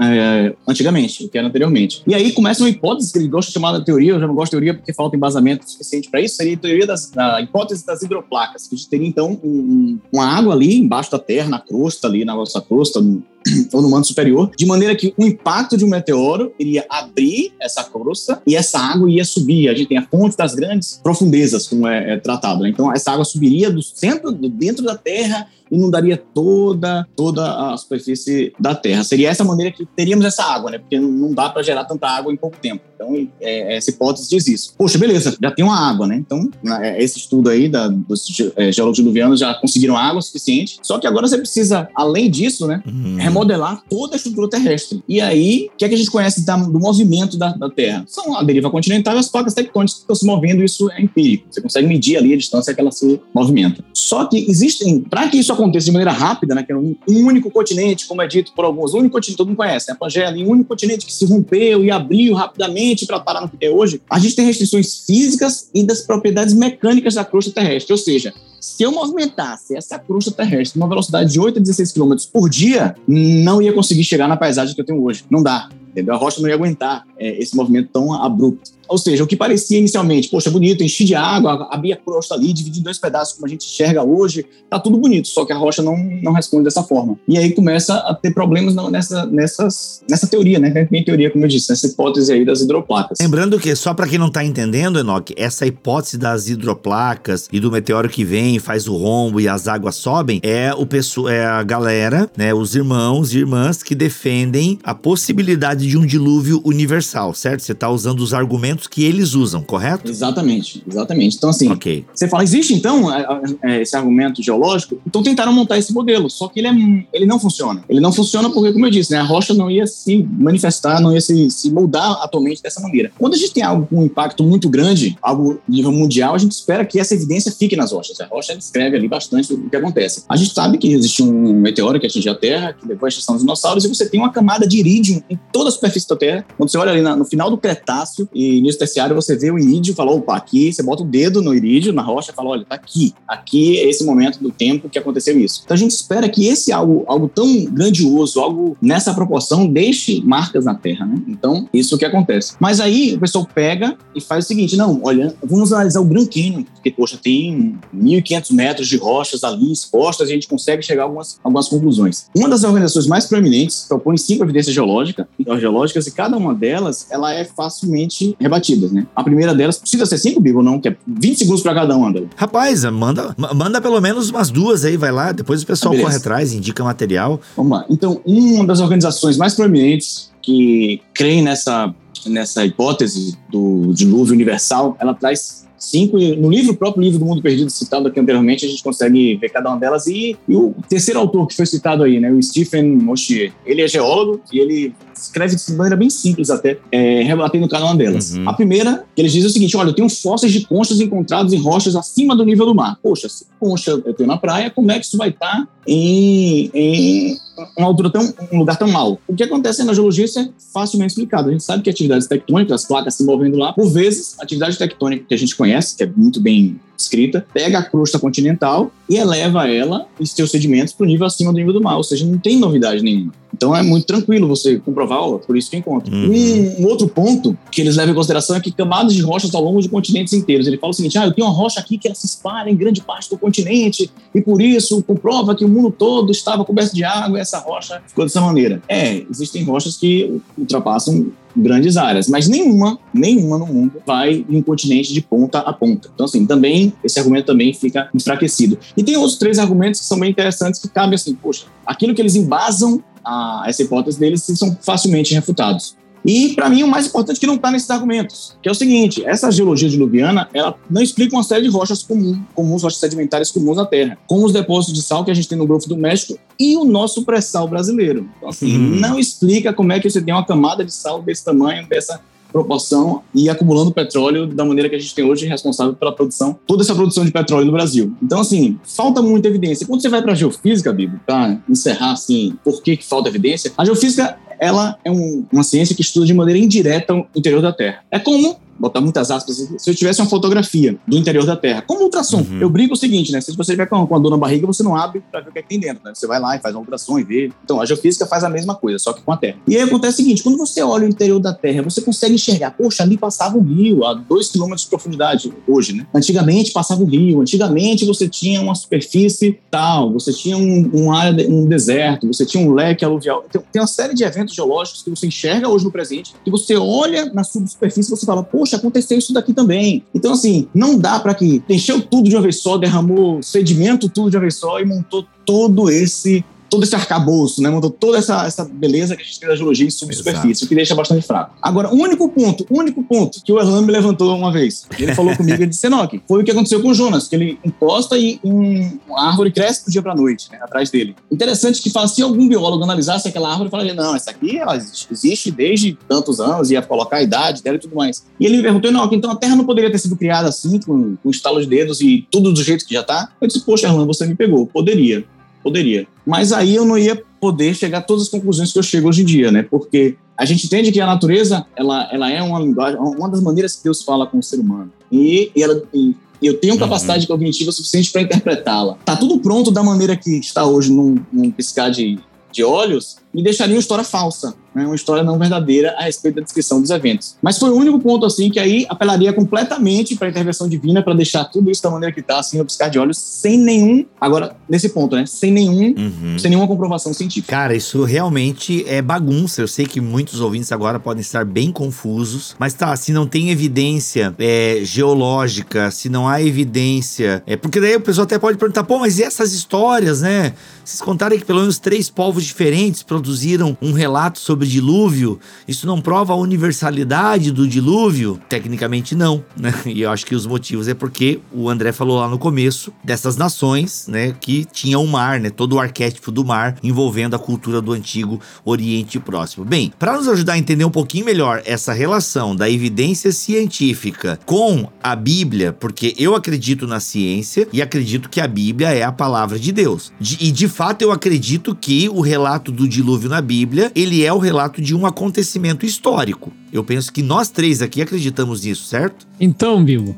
é, antigamente, do que era anteriormente. E aí começa uma hipótese que ele gosta de chamar de teoria, eu já não gosto de teoria porque falta embasamento suficiente para isso, seria a teoria das, da hipótese das hidroplacas, que a gente teria então um, uma água ali embaixo da Terra, na crosta ali, na nossa crosta, ou no manto superior, de maneira que o impacto de um meteoro iria abrir essa crosta e essa água ia subir. A gente tem a fonte das grandes profundezas, como é, é tratado. Né? Então, essa água subiria do centro, do dentro da Terra inundaria toda, toda a superfície da Terra. Seria essa maneira que teríamos essa água, né? Porque não dá para gerar tanta água em pouco tempo. Então, é, essa hipótese diz isso. Poxa, beleza, já tem uma água, né? Então, é, esse estudo aí da, dos é, geólogos diluvianos já conseguiram água suficiente. Só que agora você precisa, além disso, né, uhum. Remodelar toda a estrutura terrestre. E aí, o que é que a gente conhece da, do movimento da, da, Terra? São a deriva continental e as placas tectônicas que estão se movendo. Isso é empírico. Você consegue medir ali a distância que ela se movimenta. Só que existem, para que isso aconteça de maneira rápida, né, que é um, único continente, como é dito por alguns, o único continente, todo mundo conhece, né, a Pangeia, um único continente que se rompeu e abriu rapidamente para parar no que é hoje, a gente tem restrições físicas e das propriedades mecânicas da crosta terrestre, ou seja, se eu movimentasse essa crosta terrestre numa velocidade de 8 a 16 km por dia, não ia conseguir chegar na paisagem que eu tenho hoje. Não dá. Entendeu? A rocha não ia aguentar é, esse movimento tão abrupto. Ou seja, o que parecia inicialmente, poxa, bonito, enchi de água, abria a crosta ali, dividi em dois pedaços, como a gente enxerga hoje, tá tudo bonito, só que a rocha não, não responde dessa forma. E aí começa a ter problemas nessa, nessas, nessa teoria, né? Minha teoria, como eu disse, nessa hipótese aí das hidroplacas. Lembrando que, só para quem não tá entendendo, Enoque, essa hipótese das hidroplacas e do meteoro que vem, faz o rombo e as águas sobem, é, o pessoal, é a galera, né? Os irmãos e irmãs que defendem a possibilidade de um dilúvio universal, certo? Você tá usando os argumentos argumentos que eles usam, correto? Exatamente, exatamente. Então, assim, okay. você fala, existe então esse argumento geológico? Então tentaram montar esse modelo, só que ele, é, ele não funciona. Ele não funciona porque, como eu disse, né, a rocha não ia se manifestar, não ia se, se moldar atualmente dessa maneira. Quando a gente tem algo com um impacto muito grande, algo nível mundial, a gente espera que essa evidência fique nas rochas. A rocha descreve ali bastante o que acontece. A gente sabe que existe um meteoro que atingiu a Terra, que levou a extinção dos dinossauros, e você tem uma camada de irídio em toda a superfície da Terra. Quando você olha ali na, no final do Cretáceo e início terciário, você vê o irídio fala, opa, aqui, você bota o dedo no irídio, na rocha, fala, olha, tá aqui. Aqui é esse momento do tempo que aconteceu isso. Então a gente espera que esse algo, algo tão grandioso, algo nessa proporção, deixe marcas na Terra, né? Então, isso é que acontece. Mas aí o pessoal pega e faz o seguinte, não, olha, vamos analisar o Grand Canyon, porque, poxa, tem 1.500 metros de rochas ali expostas e a gente consegue chegar a algumas, algumas conclusões. Uma das organizações mais proeminentes propõe cinco evidências geológicas, geológicas e cada uma delas, ela é facilmente rebatida, né? A primeira delas precisa ser cinco, Bibo, não? Que é 20 segundos para cada um, André. Rapaz, manda, manda pelo menos umas duas aí, vai lá. Depois o pessoal ah, corre atrás, indica material. Vamos lá. Então, uma das organizações mais proeminentes que creem nessa, nessa hipótese do dilúvio universal, ela traz cinco. No livro, o próprio livro do Mundo Perdido, citado aqui anteriormente, a gente consegue ver cada uma delas. E, e o terceiro autor que foi citado aí, né, o Stephen Mochier, ele é geólogo e ele escreve de maneira bem simples até, é, rebatendo cada uma delas. Uhum. A primeira, que eles dizem o seguinte, olha, eu tenho fósseis de conchas encontrados em rochas acima do nível do mar. Poxa, se concha eu tenho na praia, como é que isso vai estar em, em uma altura tão, um lugar tão mal? O que acontece na geologia isso é facilmente explicado. A gente sabe que atividades tectônicas, as placas se movendo lá, por vezes, atividade tectônica que a gente conhece, que é muito bem escrita, pega a crosta continental e eleva ela e seus sedimentos para o nível acima do nível do mar, ou seja, não tem novidade nenhuma. Então é muito tranquilo você comprovar, ó, por isso que encontra. Uhum. Um, um, outro ponto que eles levam em consideração é que camadas de rochas ao longo de continentes inteiros. Ele fala o seguinte: ah, eu tenho uma rocha aqui que ela se espalha em grande parte do continente e por isso comprova que o mundo todo estava coberto de água e essa rocha ficou dessa maneira. É, existem rochas que ultrapassam grandes áreas, mas nenhuma, nenhuma no mundo vai em um continente de ponta a ponta. Então, assim, também, esse argumento também fica enfraquecido. E tem outros três argumentos que são bem interessantes que cabem assim, poxa, aquilo que eles embasam a, essa hipótese deles são facilmente refutados. E, para mim, o mais importante é que não está nesses argumentos, que é o seguinte, essa geologia diluviana, ela não explica uma série de rochas comuns, comuns, rochas sedimentares comuns na Terra, como os depósitos de sal que a gente tem no Golfo do México e o nosso pré-sal brasileiro. Então, assim, hum. não explica como é que você tem uma camada de sal desse tamanho, dessa proporção e acumulando petróleo da maneira que a gente tem hoje, responsável pela produção, toda essa produção de petróleo no Brasil. Então, assim, falta muita evidência. Quando você vai para a geofísica, Bibo, para encerrar, assim, por que, que falta evidência, a geofísica ela é um, uma ciência que estuda de maneira indireta o interior da Terra. É como botar muitas aspas, se eu tivesse uma fotografia do interior da Terra, como ultrassom, uhum. eu brinco o seguinte, né? Se você tiver com, com a dor na barriga, você não abre para ver o que, é que tem dentro, né? Você vai lá e faz uma ultrassom e vê. Então, a geofísica faz a mesma coisa, só que com a Terra. E aí acontece o seguinte, quando você olha o interior da Terra, você consegue enxergar, poxa, ali passava um rio a dois quilômetros de profundidade, hoje, né? Antigamente passava um rio, antigamente você tinha uma superfície tal, você tinha um, um área, um deserto, você tinha um leque aluvial. Então, tem uma série de eventos geológicos que você enxerga hoje no presente, que você olha na subsuperfície e você fala, poxa, aconteceu isso daqui aqui também. Então, assim, não dá para que encheu tudo de uma vez só, derramou sedimento tudo de uma vez só e montou todo esse todo esse arcabouço, né? Montou toda essa, essa beleza que a gente tem da geologia em subsuperfície, o que deixa bastante fraco. Agora, o único ponto, o único ponto que o Erlan me levantou uma vez, ele falou comigo, ele disse, foi o que aconteceu com o Jonas, que ele encosta e uma árvore cresce do dia para noite, né? Atrás dele. Interessante que fala, se algum biólogo analisasse aquela árvore, falaria, não, essa aqui ela existe desde tantos anos, ia colocar a idade dela e tudo mais. E ele me perguntou, Enoque, então a Terra não poderia ter sido criada assim, com, com estalo de dedos e tudo do jeito que já tá? Eu disse, poxa, Erlan, você me pegou. Poderia. Poderia. Mas aí eu não ia poder chegar a todas as conclusões que eu chego hoje em dia, né? Porque a gente entende que a natureza, ela, ela é uma linguagem, uma das maneiras que Deus fala com o ser humano. E, e ela, e eu tenho uhum. capacidade uhum. cognitiva suficiente para interpretá-la. Tá tudo pronto da maneira que está hoje num, num piscar de, de olhos, me deixaria uma história falsa né, uma história não verdadeira a respeito da descrição dos eventos. Mas foi o único ponto assim que aí apelaria completamente para a intervenção divina para deixar tudo isso da maneira que está, assim, piscar de olhos, sem nenhum, agora nesse ponto, né, sem nenhum, uhum. sem nenhuma comprovação científica. Cara, isso realmente é bagunça. Eu sei que muitos ouvintes agora podem estar bem confusos, mas tá, se não tem evidência é, geológica, se não há evidência, é porque daí o pessoal até pode perguntar, pô, mas e essas histórias, né? Vocês contaram que pelo menos três povos diferentes produziram um relato sobre sobre dilúvio, isso não prova a universalidade do dilúvio? Tecnicamente não, né? E eu acho que os motivos é porque o André falou lá no começo dessas nações, né, que tinham o mar, né, todo o arquétipo do mar envolvendo a cultura do antigo Oriente Próximo. Bem, para nos ajudar a entender um pouquinho melhor essa relação da evidência científica com a Bíblia, porque eu acredito na ciência e acredito que a Bíblia é a palavra de Deus. De, e de fato eu acredito que o relato do dilúvio na Bíblia, ele é o relato de um acontecimento histórico. Eu penso que nós três aqui acreditamos nisso, certo? Então, Bill.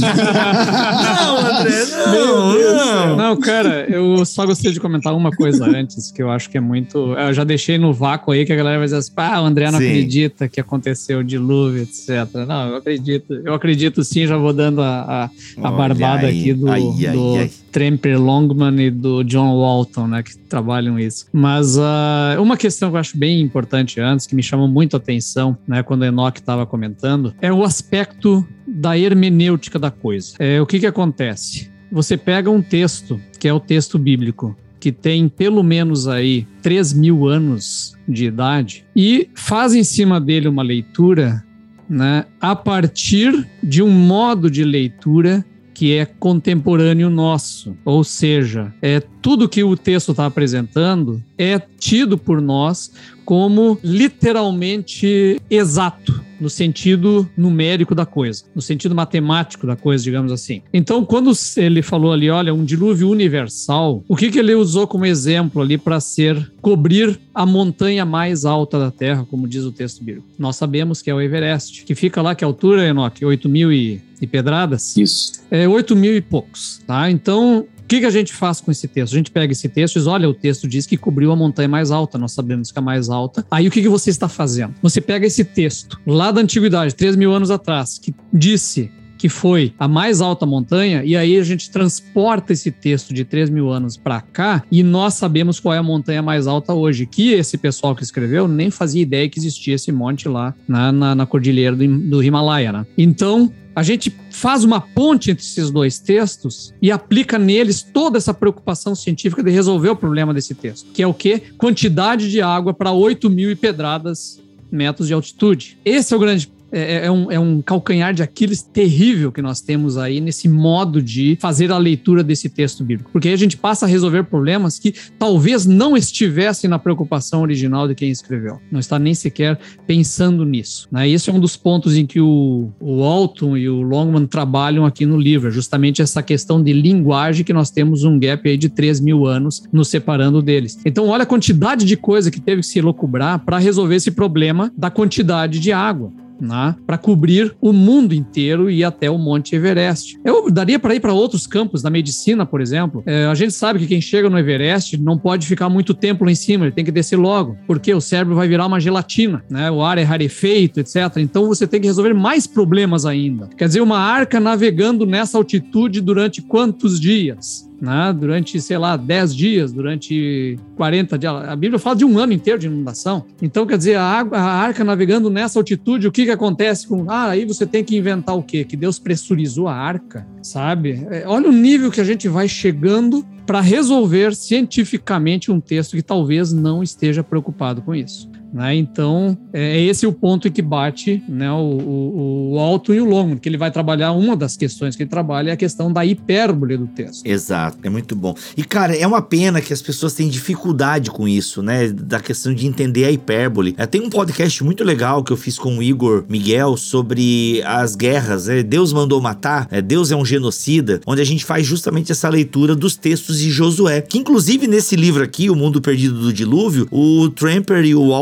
não, André, não, não. Não, cara, eu só gostaria de comentar uma coisa antes, que eu acho que é muito. Eu já deixei no vácuo aí que a galera vai dizer assim: ah, o André não sim. acredita que aconteceu dilúvio, etc. Não, eu acredito. Eu acredito sim, já vou dando a, a, a barbada aí, aqui do, ai, ai, do ai. Tremper Longman e do John Walton, né, que trabalham isso. Mas uh, uma questão que eu acho bem importante antes, que me chamou muito a atenção, né, quando o Enoch estava comentando, é o aspecto da hermenêutica da coisa. É, o que, que acontece? Você pega um texto, que é o texto bíblico, que tem pelo menos aí 3 mil anos de idade, e faz em cima dele uma leitura né, a partir de um modo de leitura que é contemporâneo nosso, ou seja, é tudo que o texto está apresentando é tido por nós como literalmente exato no sentido numérico da coisa, no sentido matemático da coisa, digamos assim. Então, quando ele falou ali, olha, um dilúvio universal, o que, que ele usou como exemplo ali para ser cobrir a montanha mais alta da Terra, como diz o texto bíblico? Nós sabemos que é o Everest, que fica lá, que altura, Enoque? 8 mil e, e pedradas? Isso. É 8 mil e poucos, tá? Então, que, que a gente faz com esse texto? A gente pega esse texto e diz: olha, o texto diz que cobriu a montanha mais alta, nós sabemos que é mais alta. Aí o que, que você está fazendo? Você pega esse texto lá da antiguidade, 3 mil anos atrás, que disse que foi a mais alta montanha, e aí a gente transporta esse texto de 3 mil anos para cá e nós sabemos qual é a montanha mais alta hoje. Que esse pessoal que escreveu nem fazia ideia que existia esse monte lá na, na, na cordilheira do, do Himalaia, né? Então, a gente faz uma ponte entre esses dois textos e aplica neles toda essa preocupação científica de resolver o problema desse texto, que é o quê? Quantidade de água para 8 mil e pedradas metros de altitude. Esse é o grande é, é, é, um, é um calcanhar de Aquiles terrível que nós temos aí nesse modo de fazer a leitura desse texto bíblico. Porque aí a gente passa a resolver problemas que talvez não estivessem na preocupação original de quem escreveu. Não está nem sequer pensando nisso. Né? Esse é um dos pontos em que o, o Alton e o Longman trabalham aqui no livro, é justamente essa questão de linguagem que nós temos um gap aí de 3 mil anos nos separando deles. Então, olha a quantidade de coisa que teve que se locubrar para resolver esse problema da quantidade de água né, para cobrir o mundo inteiro e até o Monte Everest. Eu daria para ir para outros campos da medicina, por exemplo. É, a gente sabe que quem chega no Everest não pode ficar muito tempo lá em cima, ele tem que descer logo, porque o cérebro vai virar uma gelatina, né? O ar é rarefeito, etc. Então você tem que resolver mais problemas ainda. Quer dizer, uma arca navegando nessa altitude durante quantos dias? Né, durante, sei lá, 10 dias, durante 40 dias. A Bíblia fala de um ano inteiro de inundação. Então, quer dizer, a, água, a arca navegando nessa altitude, o que, que acontece com. Ah, aí você tem que inventar o quê? Que Deus pressurizou a arca, sabe? É, olha o nível que a gente vai chegando para resolver cientificamente um texto que talvez não esteja preocupado com isso. Né? Então, é, é esse o ponto em que bate né, o, o, o, alto e o longo, que ele vai trabalhar, uma das questões que ele trabalha é a questão da hipérbole do texto. Exato, é muito bom. E, cara, é uma pena que as pessoas têm dificuldade com isso, né? Da questão de entender a hipérbole. É, tem um podcast muito legal que eu fiz com o Igor Miguel sobre as guerras, né? Deus mandou matar, é, Deus é um genocida, onde a gente faz justamente essa leitura dos textos de Josué. Que, inclusive, nesse livro aqui, O Mundo Perdido do Dilúvio, o Tramper e o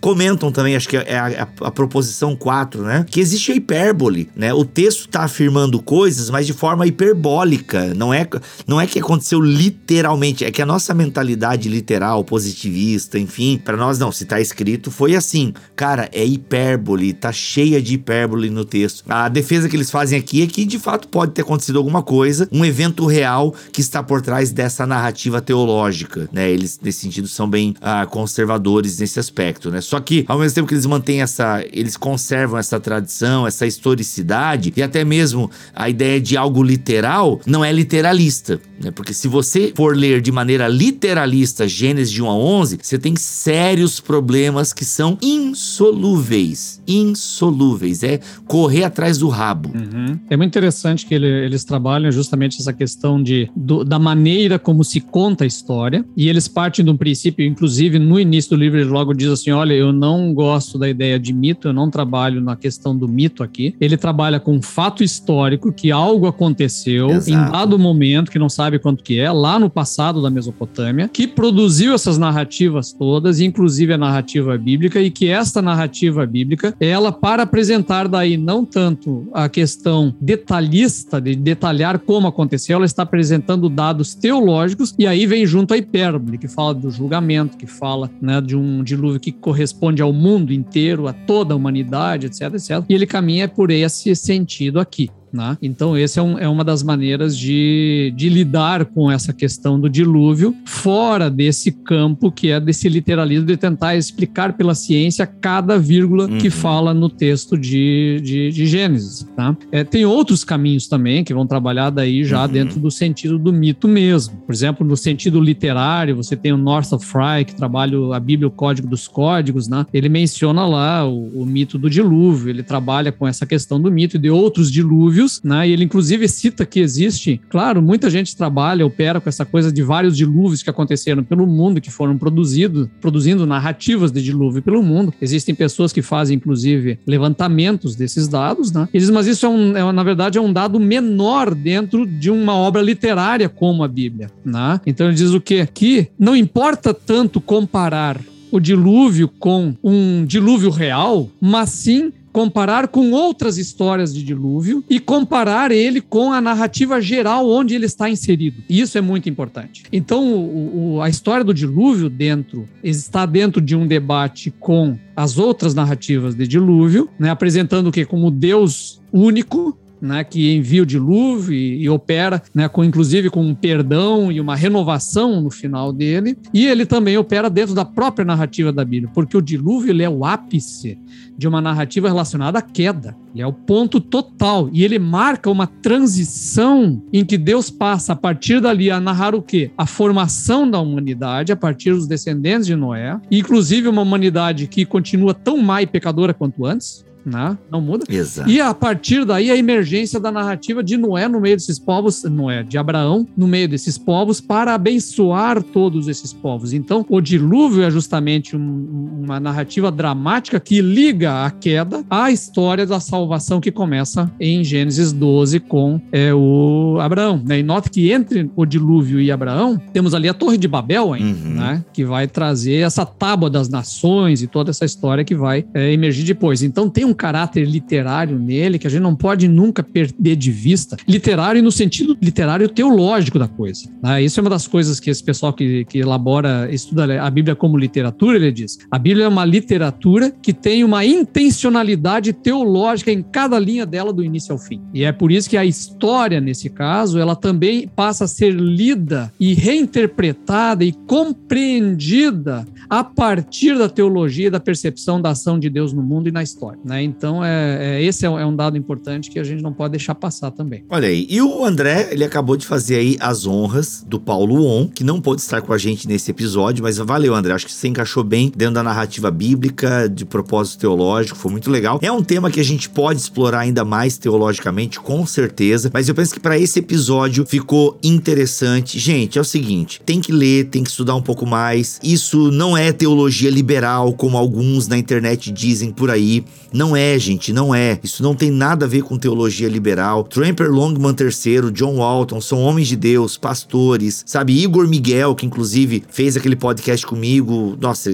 Comentam também, acho que é a, a, a, proposição 4, né? Que existe a hipérbole, né? O texto está afirmando coisas, mas de forma hiperbólica. Não é, não é que aconteceu literalmente, é que a nossa mentalidade literal, positivista, enfim, para nós não, se tá escrito, foi assim. Cara, é hipérbole, tá cheia de hipérbole no texto. A defesa que eles fazem aqui é que de fato pode ter acontecido alguma coisa, um evento real que está por trás dessa narrativa teológica, né? Eles, nesse sentido, são bem ah, conservadores nesse aspecto né? Só que, ao mesmo tempo que eles mantêm essa. Eles conservam essa tradição, essa historicidade e até mesmo a ideia de algo literal, não é literalista, né? Porque se você for ler de maneira literalista Gênesis de 1 a 11, você tem sérios problemas que são insolúveis. Insolúveis. É correr atrás do rabo. Uhum. É muito interessante que ele, eles trabalham justamente essa questão de, do, da maneira como se conta a história. E eles partem de um princípio, inclusive no início do livro, ele logo diz assim assim: olha, eu não gosto da ideia de mito, eu não trabalho na questão do mito aqui. Ele trabalha com fato histórico, que algo aconteceu Exato. em dado momento, que não sabe quanto que é, lá no passado da Mesopotâmia, que produziu essas narrativas todas, inclusive a narrativa bíblica, e que esta narrativa bíblica, ela, para apresentar daí não tanto a questão detalhista, de detalhar como aconteceu, ela está apresentando dados teológicos, e aí vem junto a hipérbole, que fala do julgamento, que fala né, de um dilúvio que corresponde ao mundo inteiro, a toda a humanidade, etc, etc. E ele caminha por esse sentido aqui. Né? Então, essa é, um, é, uma das maneiras de, de, lidar com essa questão do dilúvio, fora desse campo que é desse literalismo, de tentar explicar pela ciência cada vírgula uhum. que fala no texto de, de, de Gênesis. Tá? É, tem outros caminhos também que vão trabalhar daí já uhum. dentro do sentido do mito mesmo. Por exemplo, no sentido literário, você tem o Northrop Frye, que trabalha a Bíblia, o Código dos Códigos, né? ele menciona lá o, o mito do dilúvio, ele trabalha com essa questão do mito e de outros dilúvios né? E ele inclusive cita que existe, claro, muita gente trabalha, opera com essa coisa de vários dilúvios que aconteceram pelo mundo, que foram produzidos, produzindo narrativas de dilúvio pelo mundo. Existem pessoas que fazem, inclusive, levantamentos desses dados, né? Eles, mas isso é, um, é, na verdade, é um dado menor dentro de uma obra literária como a Bíblia, né? Então ele diz o quê? Que não importa tanto comparar o dilúvio com um dilúvio real, mas sim comparar com outras histórias de dilúvio e comparar ele com a narrativa geral onde ele está inserido. Isso é muito importante. Então, o, o, a história do dilúvio dentro está dentro de um debate com as outras narrativas de dilúvio, né, apresentando o que como Deus único, né, que envia o dilúvio e, e, opera, né, com inclusive com um perdão e uma renovação no final dele. E ele também opera dentro da própria narrativa da Bíblia, porque o dilúvio ele é o ápice de uma narrativa relacionada à queda. Ele é o ponto total e ele marca uma transição em que Deus passa a partir dali a narrar o quê? A formação da humanidade a partir dos descendentes de Noé, inclusive uma humanidade que continua tão má e pecadora quanto antes, né? Não muda. Exato. E a partir daí a emergência da narrativa de Noé no meio desses povos, Noé, de Abraão no meio desses povos para abençoar todos esses povos. Então, o dilúvio é justamente um, uma narrativa dramática que liga a queda à história da salvação que começa em Gênesis 12 com é, o Abraão. Né? E note que entre o dilúvio e Abraão, temos ali a Torre de Babel ainda, Uhum. né? que vai trazer essa tábua das nações e toda essa história que vai é, emergir depois. Então tem um caráter literário nele que a gente não pode nunca perder de vista. Literário no sentido literário teológico da coisa. Né? Isso é uma das coisas que esse pessoal que, que elabora, estuda a Bíblia como literatura, ele diz. A Bíblia é uma literatura que tem uma intencionalidade teológica em cada linha dela do início ao fim. E é por isso que a história, nesse caso, ela também passa a ser lida e reinterpretada e compreendida a partir da teologia e da percepção da ação de Deus no mundo e na história. Né? Então, é, é- esse é um, é um dado importante que a gente não pode deixar passar também. Olha aí, e o André, ele acabou de fazer aí as honras do Paulo On, que não pôde estar com a gente nesse episódio, mas valeu, André. Acho que você encaixou bem dentro da narrativa bíblica, de propósito teológico, foi muito legal. É um tema que a gente pode explorar ainda mais teologicamente, com certeza, mas eu penso que para esse episódio ficou interessante. Gente, é o seguinte: tem que ler, tem que estudar um pouco mais. Isso não é teologia liberal, como alguns na internet dizem por aí. Não é, gente, não é. Isso não tem nada a ver com teologia liberal. Tramper Longman III, John Walton, são homens de Deus, pastores, sabe? Igor Miguel, que inclusive fez aquele podcast comigo. Nossa,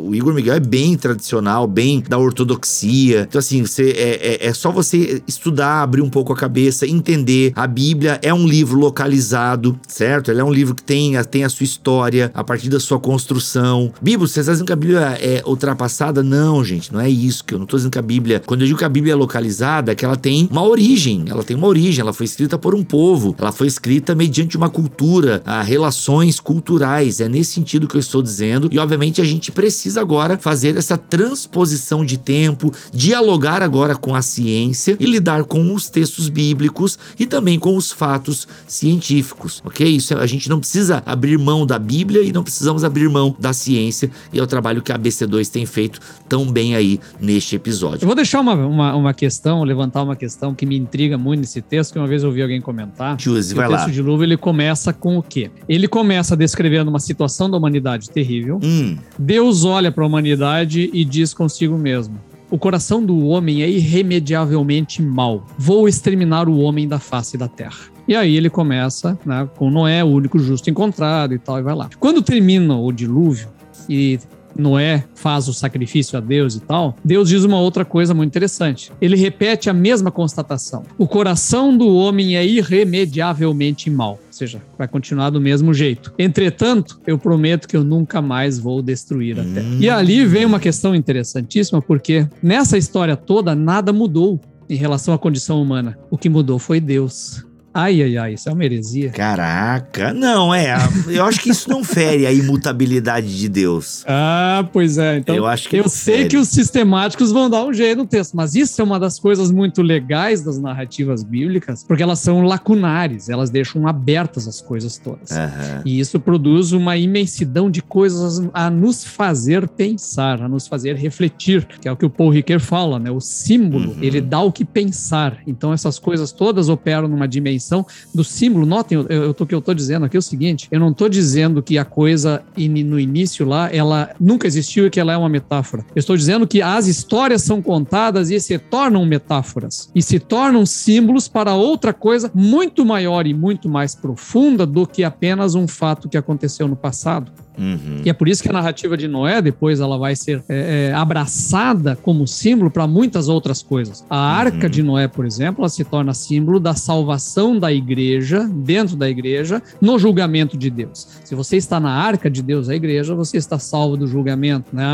o Igor Miguel é bem tradicional, bem da ortodoxia. Então, assim, você, é, é, é só você estudar, abrir um pouco a cabeça, entender. A Bíblia é um livro localizado, certo? Ele é um livro que tem, a- tem a sua história, a partir da sua construção. Bíblia, vocês dizem que a Bíblia é ultrapassada? Não, gente, não é isso. Que eu não tô dizendo que a Bíblia. Quando eu digo que a Bíblia é localizada, é que ela tem uma origem. Ela tem uma origem, ela foi escrita por um povo. Ela foi escrita mediante uma cultura, a relações culturais. É nesse sentido que eu estou dizendo. E obviamente a gente precisa agora fazer essa transposição de tempo, dialogar agora com a ciência e lidar com os textos bíblicos e também com os fatos científicos, ok? Isso a gente não precisa abrir mão da Bíblia e não precisamos abrir mão da ciência e é o trabalho que a ABC2 tem feito tão bem aí neste episódio. Eu vou deixar uma, uma, uma questão, levantar uma questão que me intriga muito nesse texto, que uma vez eu ouvi alguém comentar. Juse, vai o lá. texto de Luva ele começa com o quê? Ele começa descrevendo uma situação da humanidade terrível. Hum, Deus olha para a humanidade e diz consigo mesmo: O coração do homem é irremediavelmente mau. Vou exterminar o homem da face da terra. E aí ele começa né, com Noé, o único justo encontrado e tal, e vai lá. Quando termina o dilúvio e Noé faz o sacrifício a Deus e tal, Deus diz uma outra coisa muito interessante. Ele repete a mesma constatação. O coração do homem é irremediavelmente mau, ou seja, vai continuar do mesmo jeito. Entretanto, eu prometo que eu nunca mais vou destruir a terra. Hum. E ali vem uma questão interessantíssima, porque nessa história toda nada mudou em relação à condição humana. O que mudou foi Deus. Ai, ai, ai, isso é uma heresia. caraca, não, é. Eu acho que isso não fere a imutabilidade de Deus. Ah, pois é. Então, eu acho que eu sei fere. que os sistemáticos vão dar um jeito no texto, mas isso é uma das coisas muito legais das narrativas bíblicas, porque elas são lacunares, elas deixam abertas as coisas todas. Aham. E isso produz uma imensidão de coisas a nos fazer pensar, a nos fazer refletir, que é o que o Paul Ricoeur fala, né? O símbolo, Uhum. ele dá o que pensar. Então essas coisas todas operam numa dimensão do símbolo. Notem, eu, eu, o que eu tô dizendo aqui é o seguinte, eu não tô dizendo que a coisa ini- no início lá, ela nunca existiu e que ela é uma metáfora. Eu estou dizendo que as histórias são contadas e se tornam metáforas e se tornam símbolos para outra coisa muito maior e muito mais profunda do que apenas um fato que aconteceu no passado. Uhum. E é por isso que a narrativa de Noé depois ela vai ser é, é, abraçada como símbolo para muitas outras coisas. A arca Uhum. de Noé, por exemplo, ela se torna símbolo da salvação da igreja, dentro da igreja, no julgamento de Deus. Se você está na arca de Deus, a igreja, você está salvo do julgamento. Né?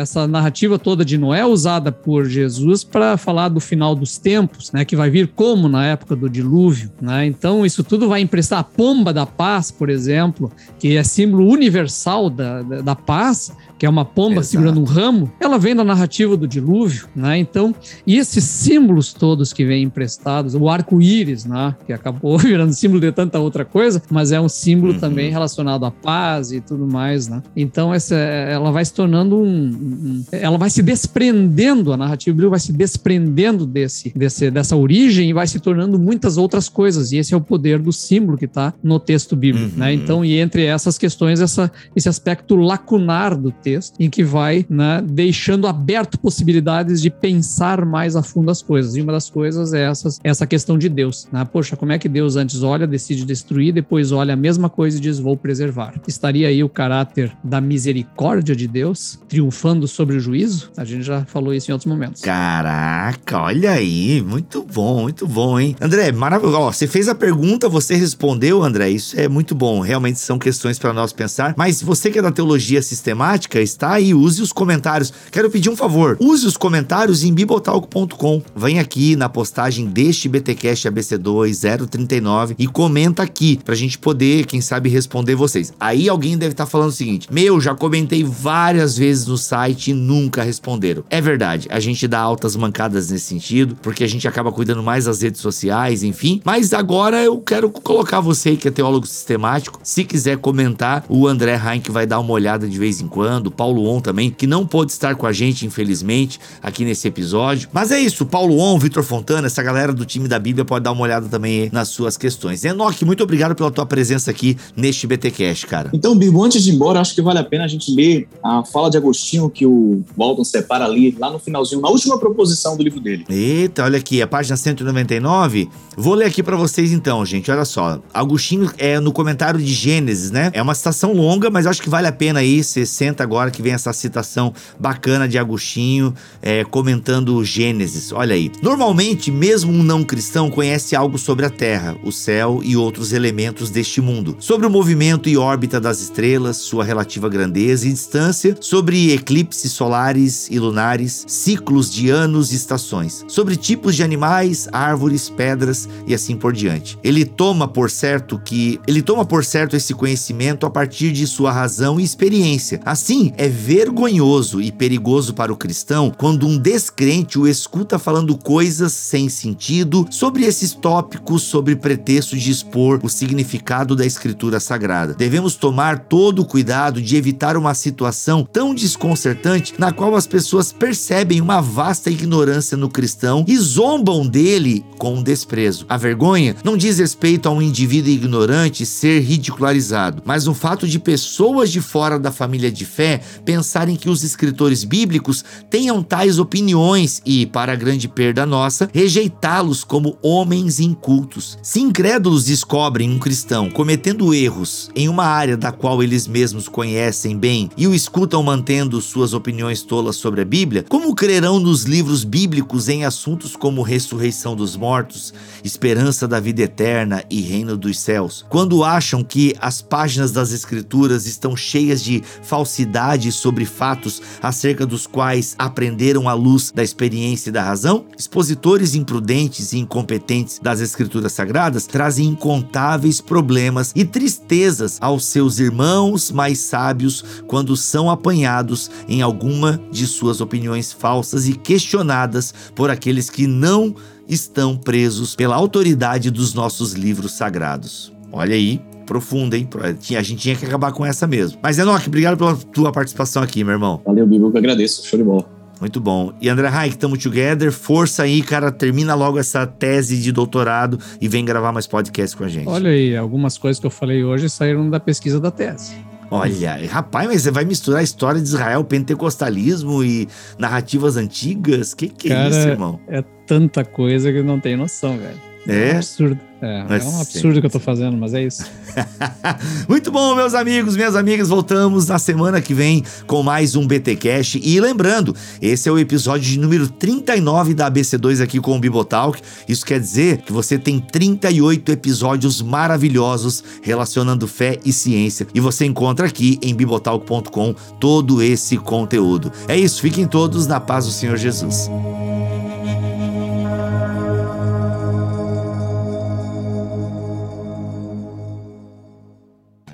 Essa narrativa toda de Noé é usada por Jesus para falar do final dos tempos, né? que vai vir como na época do dilúvio. Né? Então, isso tudo vai emprestar a pomba da paz, por exemplo, que é símbolo universal da, da, da paz, que é uma pomba Exato. segurando um ramo, ela vem da narrativa do dilúvio, né? Então, e esses símbolos todos que vêm emprestados, o arco-íris, né? Que acabou virando símbolo de tanta outra coisa, mas é um símbolo Uhum. também relacionado à paz e tudo mais, né? Então, essa, ela vai se tornando um, um- Ela vai se desprendendo, a narrativa bíblica vai se desprendendo desse, desse, dessa origem e vai se tornando muitas outras coisas. E esse é o poder do símbolo que está no texto bíblico, Uhum. né? Então, e entre essas questões, essa, esse aspecto lacunar do texto, em que vai né, deixando aberto possibilidades de pensar mais a fundo as coisas. E uma das coisas é essas, essa questão de Deus. Né? Poxa, como é que Deus antes olha, decide destruir, depois olha a mesma coisa e diz: vou preservar? Estaria aí o caráter da misericórdia de Deus triunfando sobre o juízo? A gente já falou isso em outros momentos. Caraca, olha aí, muito bom, muito bom, hein? André, maravilhoso. Você fez a pergunta, você respondeu, André. Isso é muito bom. Realmente são questões para nós pensar. Mas você que é da teologia sistemática, está aí, use os comentários. Quero pedir um favor, use os comentários em bibotalco.com. Vem aqui na postagem deste BTcast ABC2 039 e comenta aqui pra gente poder, quem sabe, responder vocês. Aí alguém deve estar falando o seguinte: "Meu, já comentei várias vezes no site e nunca responderam". É verdade, a gente dá altas mancadas nesse sentido, porque a gente acaba cuidando mais das redes sociais, enfim. Mas agora eu quero colocar você que é teólogo sistemático, se quiser comentar, o André Heinck vai dar uma olhada de vez em quando, o Paulo On também, que não pôde estar com a gente, infelizmente, aqui nesse episódio. Mas é isso, Paulo On, Vitor Fontana, essa galera do time da Bíblia pode dar uma olhada também nas suas questões. Enoque, muito obrigado pela tua presença aqui neste BTcast, cara. Então, Bibo, antes de ir embora, acho que vale a pena a gente ler a fala de Agostinho que o Walton separa ali, lá no finalzinho, na última proposição do livro dele. Eita, olha aqui, a página 199. Vou ler aqui pra vocês então, gente. Olha só. Agostinho é no comentário de Gênesis, né? É uma citação longa, mas acho que vale a pena aí. Você senta agora que vem essa citação bacana de Agostinho é, comentando Gênesis. Olha aí. Normalmente, mesmo um não cristão conhece algo sobre a Terra, o céu e outros elementos deste mundo. Sobre o movimento e órbita das estrelas, sua relativa grandeza e distância, sobre eclipses solares e lunares, ciclos de anos e estações, sobre tipos de animais, árvores, pedras e assim por diante. Ele toma por certo que ele toma por certo esse conhecimento a partir de sua razão e experiência. Assim, é vergonhoso e perigoso para o cristão quando um descrente o escuta falando coisas sem sentido sobre esses tópicos sobre pretexto de expor o significado da escritura sagrada. Devemos tomar todo o cuidado de evitar uma situação tão desconcertante na qual as pessoas percebem uma vasta ignorância no cristão e zombam dele com desprezo. A vergonha não diz respeito a um indivíduo ignorante ser ridicularizado, mas o fato de pessoas de fora da família de fé pensarem que os escritores bíblicos tenham tais opiniões e, para grande perda nossa, rejeitá-los como homens incultos. Se incrédulos descobrem um cristão cometendo erros em uma área da qual eles mesmos conhecem bem e o escutam mantendo suas opiniões tolas sobre a Bíblia, como crerão nos livros bíblicos em assuntos como ressurreição dos mortos, esperança da vida eterna e reino dos céus? Quando acham que as páginas das Escrituras estão cheias de falsidade sobre fatos acerca dos quais aprenderam à luz da experiência e da razão? Expositores imprudentes e incompetentes das Escrituras Sagradas trazem incontáveis problemas e tristezas aos seus irmãos mais sábios quando são apanhados em alguma de suas opiniões falsas e questionadas por aqueles que não estão presos pela autoridade dos nossos livros sagrados. Olha aí, profunda, hein? A gente tinha que acabar com essa mesmo. Mas, Enoque, obrigado pela tua participação aqui, meu irmão. Valeu, Bibo, que agradeço. Show de bola. Muito bom. E André Raik, tamo together. Força aí, cara. Termina logo essa tese de doutorado e vem gravar mais podcast com a gente. Olha aí, algumas coisas que eu falei hoje saíram da pesquisa da tese. Olha, rapaz, mas você vai misturar a história de Israel, pentecostalismo e narrativas antigas? Que que é Cara, isso, irmão? É tanta coisa que não tem noção, velho. É? um absurdo. É, Mas é um sim. absurdo que eu tô fazendo, mas é isso. Muito bom, meus amigos, minhas amigas. Voltamos na semana que vem com mais um BT Cash. E lembrando, esse é o episódio de número 39 da ABC2 aqui com o Bibotalk. Isso quer dizer que você tem 38 episódios maravilhosos relacionando fé e ciência. E você encontra aqui em bibotalk.com todo esse conteúdo. É isso, fiquem todos na paz do Senhor Jesus.